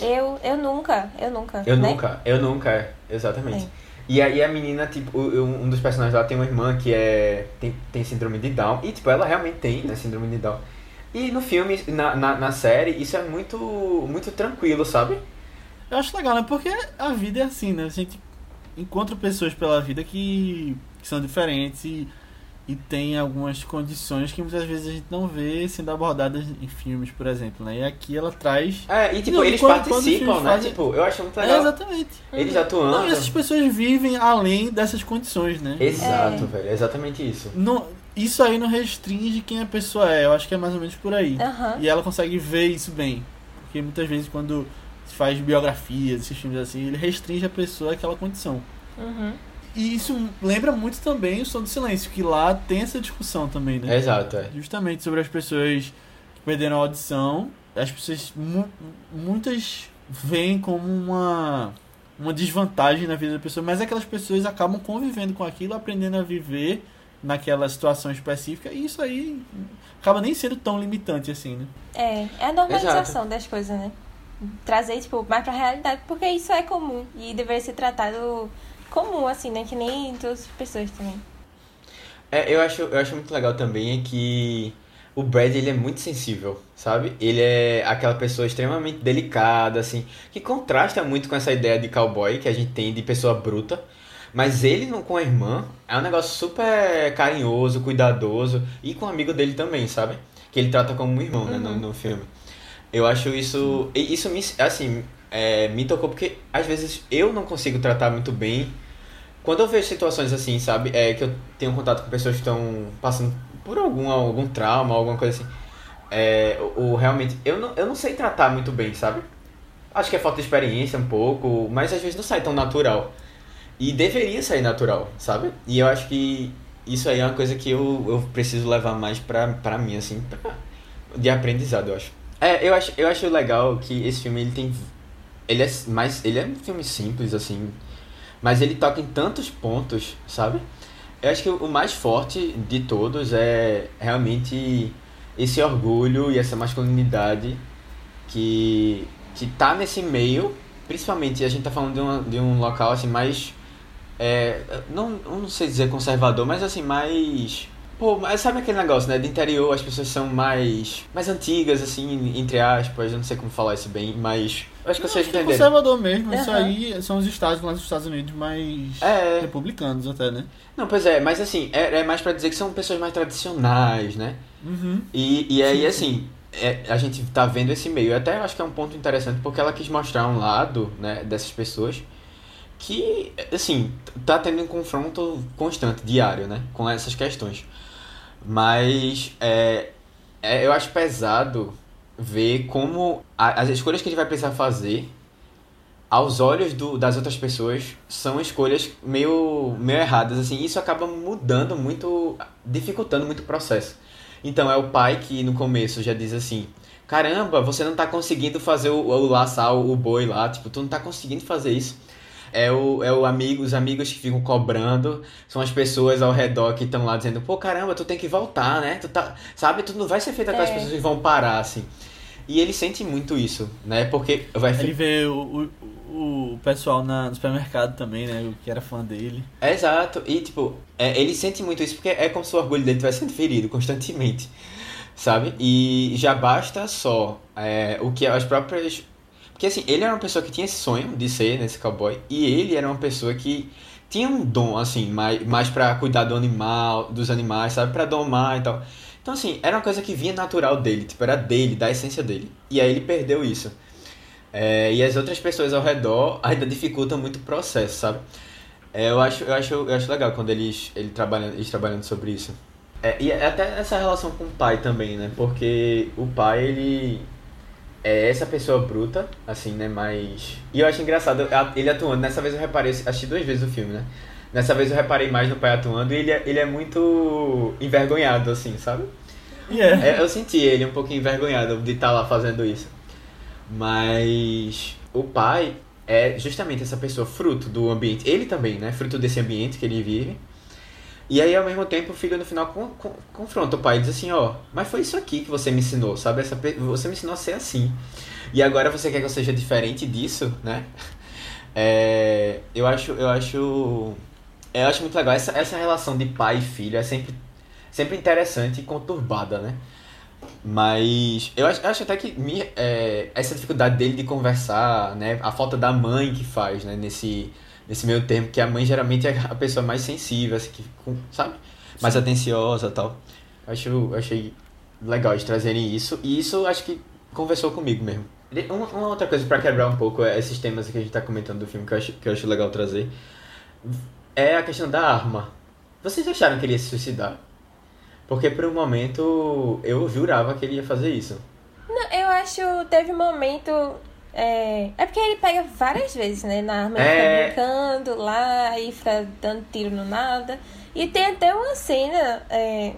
Eu, eu nunca, eu nunca. Eu né? nunca, eu nunca, é, exatamente. É. E aí a menina, tipo, um dos personagens lá tem uma irmã que é. tem, tem síndrome de Down. E tipo, ela realmente tem, né, síndrome de Down. E no filme, na, na, na série, isso é muito, muito tranquilo, sabe? Eu acho legal, né? Porque a vida é assim, né? A gente encontra pessoas pela vida que, que são diferentes e, e tem algumas condições que muitas vezes a gente não vê sendo abordadas em filmes, por exemplo, né? E aqui ela traz. É, e tipo, Não, eles quando- quando os participam, filmes né? fazem- Tipo, eu acho muito É, legal. exatamente. eles atuando. Não, e essas pessoas vivem além dessas condições, né? Exato, É. velho, é exatamente isso. Não, isso aí não restringe quem a pessoa é, eu acho que é mais ou menos por aí. Aham. E ela consegue ver isso bem. Porque muitas vezes quando se faz biografias, esses filmes assim, ele restringe a pessoa àquela condição. Uhum. E isso lembra muito também o Som do Silêncio, que lá tem essa discussão também, né? Exato, é. Justamente sobre as pessoas que perderam a audição. As pessoas, mu- muitas veem como uma, uma desvantagem na vida da pessoa, mas aquelas pessoas acabam convivendo com aquilo, aprendendo a viver naquela situação específica, e isso aí acaba nem sendo tão limitante assim, né? É, é a normalização das coisas, né? Trazer, tipo, mais pra realidade, porque isso é comum e deveria ser tratado comum, assim, né? Que nem todas as pessoas também. É, eu acho, eu acho muito legal também é que o Brad ele é muito sensível, sabe? Ele é aquela pessoa extremamente delicada, assim, que contrasta muito com essa ideia de cowboy que a gente tem de pessoa bruta. Mas ele não com a irmã é um negócio super carinhoso, cuidadoso e com o amigo dele também, sabe? Que ele trata como um irmão, né, no, Uhum. no filme. Eu acho isso. Isso me, assim, é, me tocou porque às vezes eu não consigo tratar muito bem quando eu vejo situações assim, sabe? É que eu tenho contato com pessoas que estão passando por algum, algum trauma, alguma coisa assim. É, ou realmente, eu não, eu não sei tratar muito bem, sabe? Acho que é falta de experiência um pouco, mas às vezes não sai tão natural. E deveria sair natural, sabe? E eu acho que isso aí é uma coisa que eu, eu preciso levar mais pra, pra mim, assim, pra- de aprendizado, eu acho. É, eu acho, eu acho legal que esse filme ele tem. Ele é mais. Ele é um filme simples, assim. Mas ele toca em tantos pontos, sabe? Eu acho que o mais forte de todos é realmente esse orgulho e essa masculinidade que, que tá nesse meio. Principalmente a gente tá falando de, uma, de um local assim mais. É, não, não sei dizer conservador, mas assim, mais. Pô, mas sabe aquele negócio, né? De interior as pessoas são mais. mais antigas, assim, entre aspas. Eu não sei como falar isso bem, mas. Eu acho que vocês Acho que é entenderam. conservador mesmo, isso Aham. aí são os estados lá nos Estados Unidos mais É. republicanos até, né? Não, pois é, mas assim, é, é mais pra dizer que são pessoas mais tradicionais, né? Uhum. E, e aí, Sim, assim, é, a gente tá vendo esse meio. Eu até acho que é um ponto interessante, porque ela quis mostrar um lado, né, dessas pessoas que, assim, tá tendo um confronto constante, diário, né, com essas questões. Mas é, é, eu acho pesado ver como a- as escolhas que a gente vai precisar fazer aos olhos do, das outras pessoas são escolhas meio, meio erradas, assim, isso acaba mudando muito, dificultando muito o processo. Então é o pai que no começo já diz assim, caramba, você não tá conseguindo fazer o, o laçar o boi lá, tipo, tu não tá conseguindo fazer isso. É o, é o amigo, os amigos que ficam cobrando, são as pessoas ao redor que estão lá dizendo, pô, caramba, tu tem que voltar, né? Tu tá, sabe, tu não vai ser feito aquelas É. pessoas que vão parar, assim. E ele sente muito isso, né? Porque vai Ele vê o, o, o pessoal na, no supermercado também, né? O que era fã dele. É, Exato, e tipo, é, ele sente muito isso porque é como se o orgulho dele estivesse sendo ferido constantemente, sabe? E já basta só é, o que as próprias. Porque assim, ele era uma pessoa que tinha esse sonho de ser nesse cowboy, e ele era uma pessoa que tinha um dom, assim, mais, mais pra cuidar do animal, dos animais, sabe? Pra domar e tal. Então, assim, era uma coisa que vinha natural dele, tipo, era dele, da essência dele. E aí ele perdeu isso. É, e as outras pessoas ao redor ainda dificultam muito o processo, sabe? É, eu, acho, eu, acho, eu acho legal quando eles, ele trabalham, eles trabalhando sobre isso. É, e até essa relação com o pai também, né? Porque o pai, ele é essa pessoa bruta, assim, né? Mas. E eu acho engraçado ele atuando. Dessa vez eu reparei, assisti duas vezes o filme, né? Nessa vez eu reparei mais no pai atuando e ele é, ele é muito envergonhado, assim, sabe? Yeah. É, eu senti ele um pouquinho envergonhado de estar lá fazendo isso. Mas o pai é justamente essa pessoa, fruto do ambiente. Ele também, né? Fruto desse ambiente que ele vive. E aí, ao mesmo tempo, o filho no final con- con- confronta o pai e diz assim, ó, mas foi isso aqui que você me ensinou, sabe? Essa, você me ensinou a ser assim. E agora você quer que eu seja diferente disso, né? É, eu acho, eu acho, eu acho muito legal essa, essa relação de pai e filho é sempre, sempre interessante e conturbada, né? Mas eu acho, eu acho até que é, essa dificuldade dele de conversar, né? A falta da mãe que faz, né? Nesse, nesse meio termo, que a mãe geralmente é a pessoa mais sensível, assim, que, com- sabe? Mais atenciosa e tal. Eu acho, achei legal eles trazerem isso. E isso acho que conversou comigo mesmo. Uma, uma outra coisa pra quebrar um pouco é esses temas que a gente tá comentando do filme que eu acho, que eu acho legal trazer é a questão da arma. Vocês acharam que ele ia se suicidar? Porque por um momento eu jurava que ele ia fazer isso. Não, eu acho teve um momento. É, é porque ele pega várias vezes, né? Na arma ele É. fica brincando lá, aí fica dando tiro no nada. E tem até uma cena. É,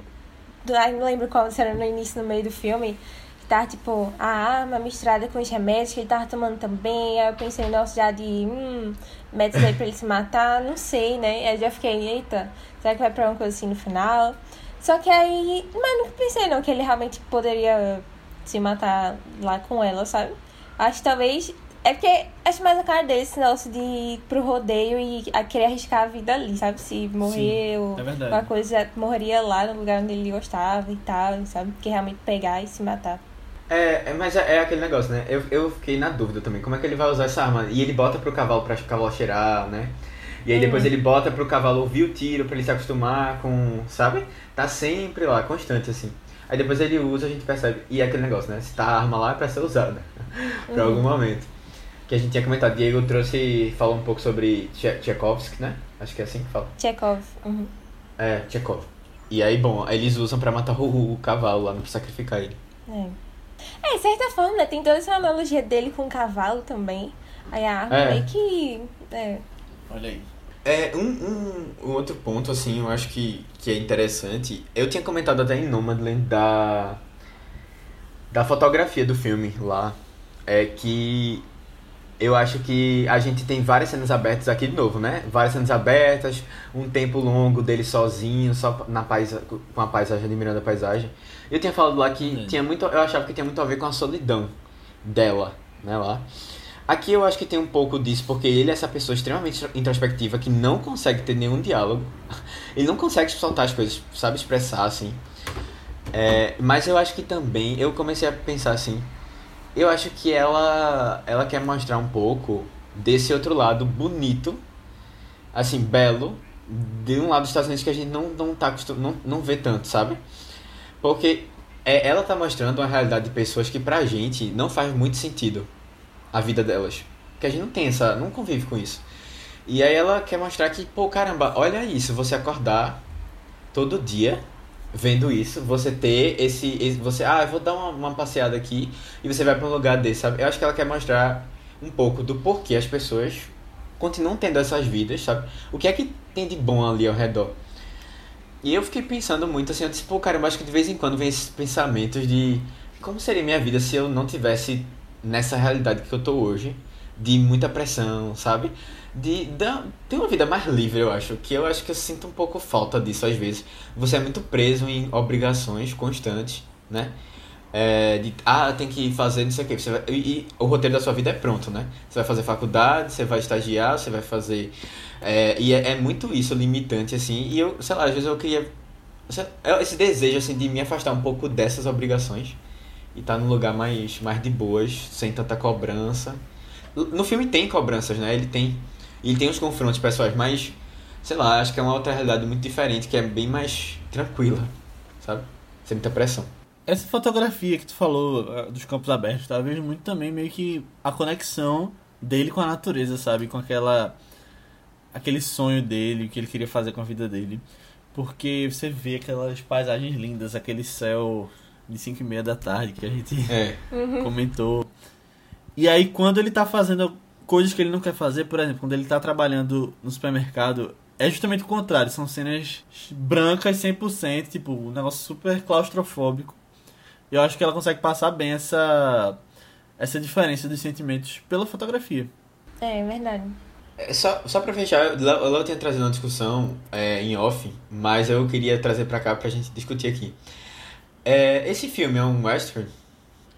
do, não lembro qual se era no início, no meio do filme. Que tava tipo a arma misturada com os remédios que ele tava tomando também. Aí eu pensei, nossa, já de. Hum, médicos aí pra ele se matar, não sei, né? Aí eu já fiquei, eita, será que vai pra uma coisa assim no final? Só que aí. Mas não pensei não que ele realmente poderia se matar lá com ela, sabe? Acho que talvez. É porque acho mais a cara dele esse negócio de ir pro rodeio e a querer arriscar a vida ali, sabe? Se morrer ou é uma coisa, morreria lá no lugar onde ele gostava e tal, sabe? Que realmente pegar e se matar. É, é, mas é, é aquele negócio, né? Eu, eu fiquei na dúvida também. Como é que ele vai usar essa arma? E ele bota pro cavalo pra o cavalo cheirar, né? E aí depois ele bota pro cavalo ouvir o tiro pra ele se acostumar com. Sabe? Tá sempre lá, constante assim. Aí depois ele usa, a gente percebe. E é aquele negócio, né? Se tá a arma lá é pra ser usada. pra algum momento. Que a gente tinha comentado. Diego trouxe. falou um pouco sobre Tche- Tchaikovsky, né? Acho que é assim que fala. Chekhov. Uhum. É, Tchekov. E aí, bom, eles usam pra matar o, o cavalo lá, não pra sacrificar ele. É. É, de certa forma, né? Tem toda essa analogia dele com o cavalo também. Aí a arma É. meio que. É. Olha aí. É, um, um, um outro ponto, assim, eu acho que, que é interessante. Eu tinha comentado até em Nomadland da, da fotografia do filme lá. É que eu acho que a gente tem várias cenas abertas aqui de novo, né? Várias cenas abertas, um tempo longo dele sozinho, só na paisa, com a paisagem, admirando a paisagem. Eu tinha falado lá que É. tinha muito, eu achava que tinha muito a ver com a solidão dela, né, lá. Aqui eu acho que tem um pouco disso, porque ele é essa pessoa extremamente introspectiva que não consegue ter nenhum diálogo. Ele não consegue soltar as coisas, sabe expressar assim. É, mas eu acho que também eu comecei a pensar assim. Eu acho que ela ela quer mostrar um pouco desse outro lado bonito, assim, belo, de um lado dos Estados Unidos que a gente não não tá não, não vê tanto, sabe? Porque é, ela tá mostrando uma realidade de pessoas que pra gente não faz muito sentido a vida delas. Porque a gente não tem essa. não convive com isso. E aí ela quer mostrar que, pô, caramba, olha isso, você acordar todo dia vendo isso, você ter esse. esse- você, ah, eu vou dar uma, uma passeada aqui e você vai pra um lugar desse, sabe? Eu acho que ela quer mostrar um pouco do porquê as pessoas continuam tendo essas vidas, sabe? O que é que tem de bom ali ao redor? E eu fiquei pensando muito assim, eu disse, pô, cara, eu acho que de vez em quando vem esses pensamentos de como seria minha vida se eu não tivesse nessa realidade que eu tô hoje, de muita pressão, sabe? De, da, ter uma vida mais livre, eu acho, que eu acho que eu sinto um pouco falta disso às vezes. Você é muito preso em obrigações constantes, né? É, de, ah, tem que fazer não sei o que. Você e, e o roteiro da sua vida é pronto, né? Você vai fazer faculdade, você vai estagiar, você vai fazer. é, e é, é muito isso limitante, assim. E eu, sei lá, às vezes eu queria. é Esse desejo, assim, de me afastar um pouco dessas obrigações e estar num lugar mais, mais de boas, sem tanta cobrança. No filme tem cobranças, né? Ele tem. Ele tem os confrontos pessoais, mas. Sei lá, acho que é uma outra realidade muito diferente, que é bem mais tranquila, sabe? Sem muita pressão. Essa fotografia que tu falou ah, dos campos abertos, tá? Eu vejo muito também meio que a conexão dele com a natureza, sabe? Com aquela. aquele sonho dele, o que ele queria fazer com a vida dele. Porque você vê aquelas paisagens lindas, aquele céu de 5 e meia da tarde que a gente É. comentou. E aí, quando ele tá fazendo coisas que ele não quer fazer, por exemplo, quando ele tá trabalhando no supermercado é justamente o contrário. São cenas brancas 100%, tipo, um negócio super claustrofóbico. Eu acho que ela consegue passar bem essa, essa diferença de sentimentos pela fotografia. É, é verdade. É, Só, só pra fechar, eu eu tinha trazido uma discussão é, em off, mas eu queria trazer pra cá pra gente discutir aqui. É, esse filme é um western?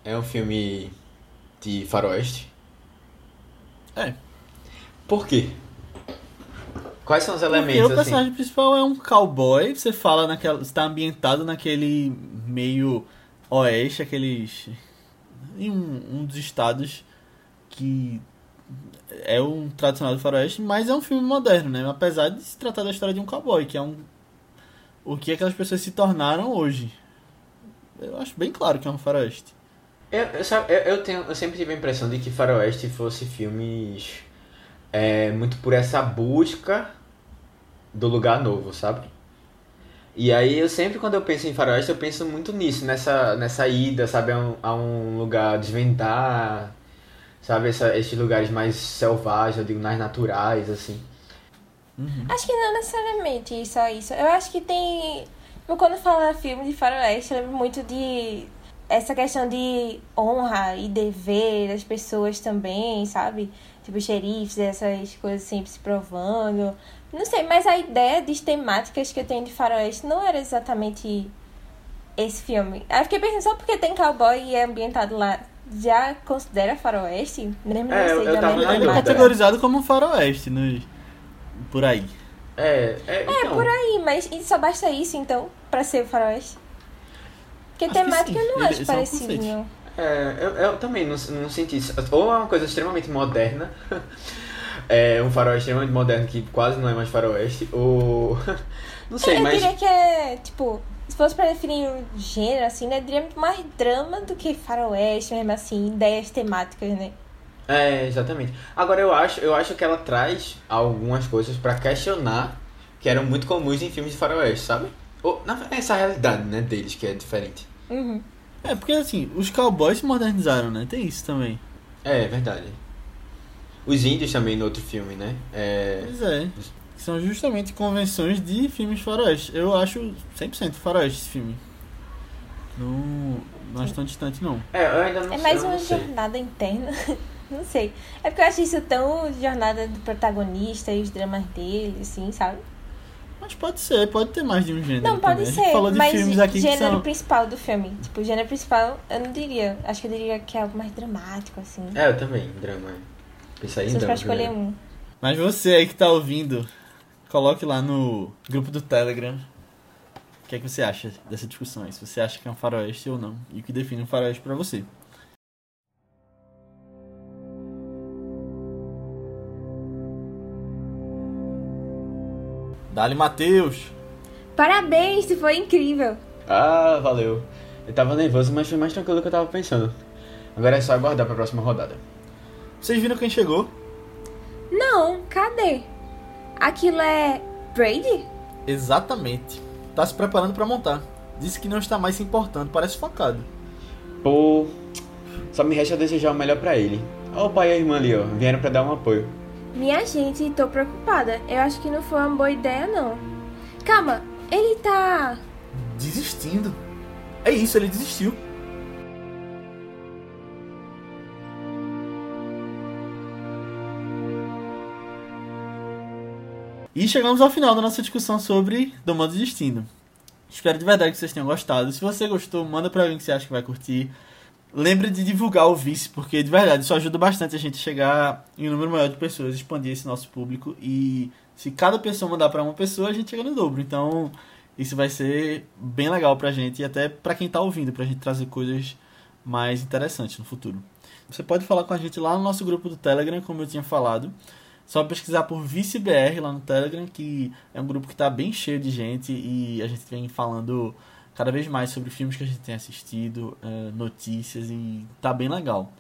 É um filme de faroeste? É. Por quê? Quais são os Porque elementos, o assim? personagem principal é um cowboy, você fala naquela. está ambientado naquele meio oeste, aqueles. em um, um dos estados que é um tradicional do faroeste, mas é um filme moderno, né? Apesar de se tratar da história de um cowboy, que é um. o que aquelas pessoas se tornaram hoje. Eu acho bem claro que é um faroeste. Eu, eu, sabe, eu, eu tenho, eu sempre tive a impressão de que faroeste fosse filmes é, muito por essa busca do lugar novo, sabe? E aí eu sempre quando eu penso em faroeste eu penso muito nisso, nessa, nessa ida, sabe, a um, a um lugar desvendar, sabe, essa, esses lugares mais selvagens, eu digo, mais naturais, assim. Acho que não necessariamente só isso. Eu acho que tem. Quando fala filme de faroeste, eu lembro muito de essa questão de honra e dever das pessoas também, sabe? Tipo, xerifes, essas coisas sempre se provando. Não sei, mas a ideia de temáticas que eu tenho de faroeste não era exatamente esse filme. Aí eu fiquei pensando, só porque tem cowboy e é ambientado lá, já considera faroeste? Mesmo É, não eu- sei eu da tava mesma na Ele é categorizado como um faroeste no, por aí. É, é, É, então, por aí, mas só basta isso, então, pra ser o faroeste? Porque Acho que temática sim, eu não acho esse é parecido, não. É, eu, eu também não, não senti isso. Ou é uma coisa extremamente moderna, é um faroeste extremamente moderno que quase não é mais faroeste, ou. Não sei, eu mas. diria que é, tipo, se fosse pra definir um gênero, assim, né, eu diria muito mais drama do que faroeste, mesmo assim, ideias temáticas, né? É, exatamente. Agora eu acho, eu acho que ela traz algumas coisas pra questionar que eram muito comuns em filmes de faroeste, sabe? Essa realidade, né, deles, que é diferente. Uhum. É, porque assim, os cowboys se modernizaram, né? Tem isso também. É, verdade. Os índios também no outro filme, né? É, Pois é. São justamente convenções de filmes faroeste. Eu acho 100% faroeste esse filme. Não, não acho tão distante, não. é eu ainda não É sei. mais uma sei. jornada interna. não sei. É porque eu acho isso tão jornada do protagonista e os dramas dele, assim, sabe? Mas pode ser, pode ter mais de um gênero. Não, pode também. A gente ser, falou de mas filmes aqui que gênero são. principal do filme. Tipo, o gênero principal, eu não diria. Acho que eu diria que é algo mais dramático, assim. É, eu também, drama. Pensar em drama. pra escolher primeiro. um. Mas você aí que tá ouvindo, coloque lá no grupo do Telegram. O que é que você acha dessa discussão aí? Se você acha que é um faroeste ou não. E o que define um faroeste pra você. Dali Matheus! Parabéns, isso foi incrível. Ah, valeu. Eu tava nervoso, mas foi mais tranquilo do que eu tava pensando. Agora é só aguardar pra próxima rodada. Vocês viram quem chegou? Não, cadê? Aquilo é Brady? Exatamente. Tá se preparando pra montar. Disse que não está mais se importando, parece focado. Pô, só me resta desejar o melhor pra ele. Ó o pai e a irmã ali, ó. Vieram pra dar um apoio. Minha gente, tô preocupada. Eu acho que não foi uma boa ideia, não. Calma, ele tá. Desistindo. É isso, ele desistiu. E chegamos ao final da nossa discussão sobre Domando Destino. Espero de verdade que vocês tenham gostado. Se você gostou, manda pra alguém que você acha que vai curtir. Lembre de divulgar o Vice, porque de verdade isso ajuda bastante a gente chegar em um número maior de pessoas, expandir esse nosso público. E se cada pessoa mandar pra uma pessoa, a gente chega no dobro. Então, isso vai ser bem legal pra gente e até pra quem tá ouvindo, pra gente trazer coisas mais interessantes no futuro. Você pode falar com a gente lá no nosso grupo do Telegram, como eu tinha falado. Só pesquisar por ViceBR lá no Telegram, que é um grupo que tá bem cheio de gente e a gente vem falando cada vez mais sobre filmes que a gente tem assistido, eh, notícias e tá bem legal.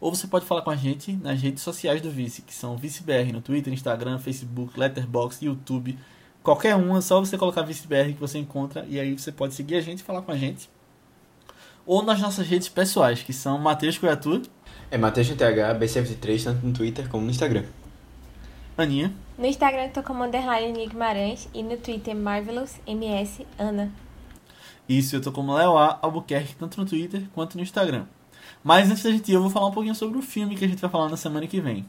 Ou você pode falar com a gente nas redes sociais do Vice, que são ViceBR no Twitter, Instagram, Facebook, Letterboxd, YouTube. Qualquer uma, é só você colocar ViceBR que você encontra e aí você pode seguir a gente e falar com a gente. Ou nas nossas redes pessoais, que são Matheus Coiatu, É Matheus no TH, B73, tanto no Twitter como no Instagram. Aninha. No Instagram eu tô como underline Guimarães e no Twitter Marvelous MS Ana. Isso, eu tô como Leo A. Albuquerque, tanto no Twitter quanto no Instagram. Mas antes da gente ir, eu vou falar um pouquinho sobre o filme que a gente vai falar na semana que vem.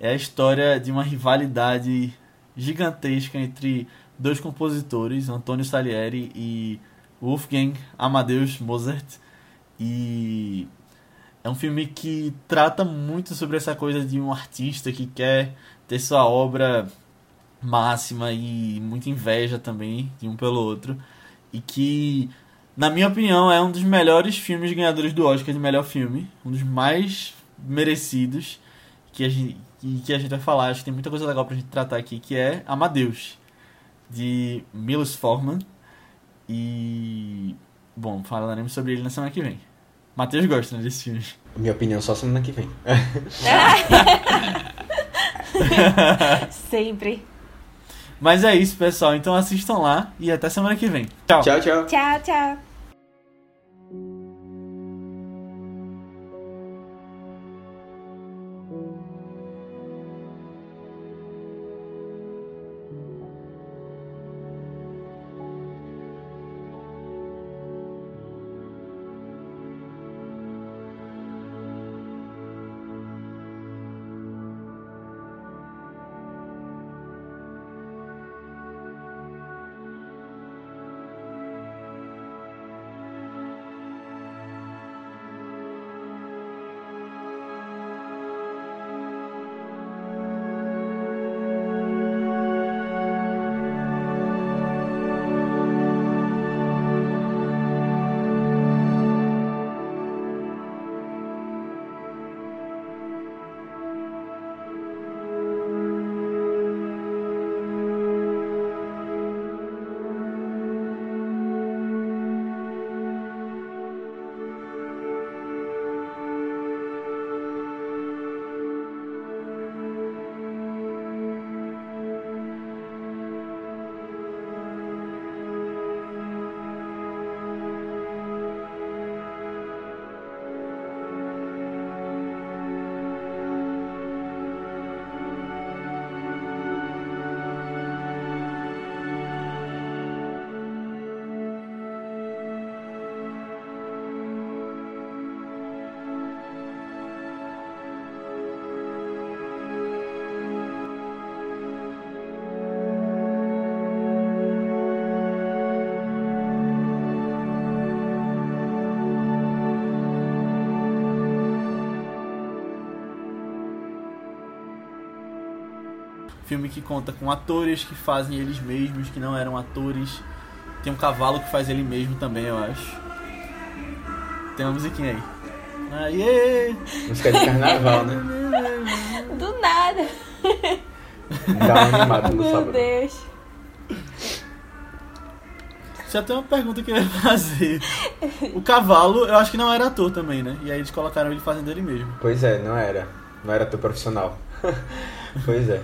É a história de uma rivalidade gigantesca entre dois compositores, Antônio Salieri e Wolfgang Amadeus Mozart. E é um filme que trata muito sobre essa coisa de um artista que quer ter sua obra máxima e muita inveja também de um pelo outro. E que, na minha opinião, é um dos melhores filmes ganhadores do Oscar de melhor filme. Um dos mais merecidos que a gente, que a gente vai falar. Acho que tem muita coisa legal pra gente tratar aqui, que é Amadeus, de Milos Forman. E. Bom, falaremos sobre ele na semana que vem. Matheus gosta né, desse filme. Minha opinião só semana que vem. Sempre. Mas é isso, pessoal. Então assistam lá e até semana que vem. Tchau. Tchau, tchau. Tchau, tchau. Filme que conta com atores que fazem eles mesmos, que não eram atores. Tem um cavalo que faz ele mesmo também, eu acho. Tem uma musiquinha aí. Aê! Música de carnaval, né? Do nada. Dá uma animada no Meu sábado. Deus. Já tem uma pergunta que eu ia fazer. O cavalo, eu acho que não era ator também, né? E aí eles colocaram ele fazendo ele mesmo. Pois é, não era. Não era teu profissional. pois é.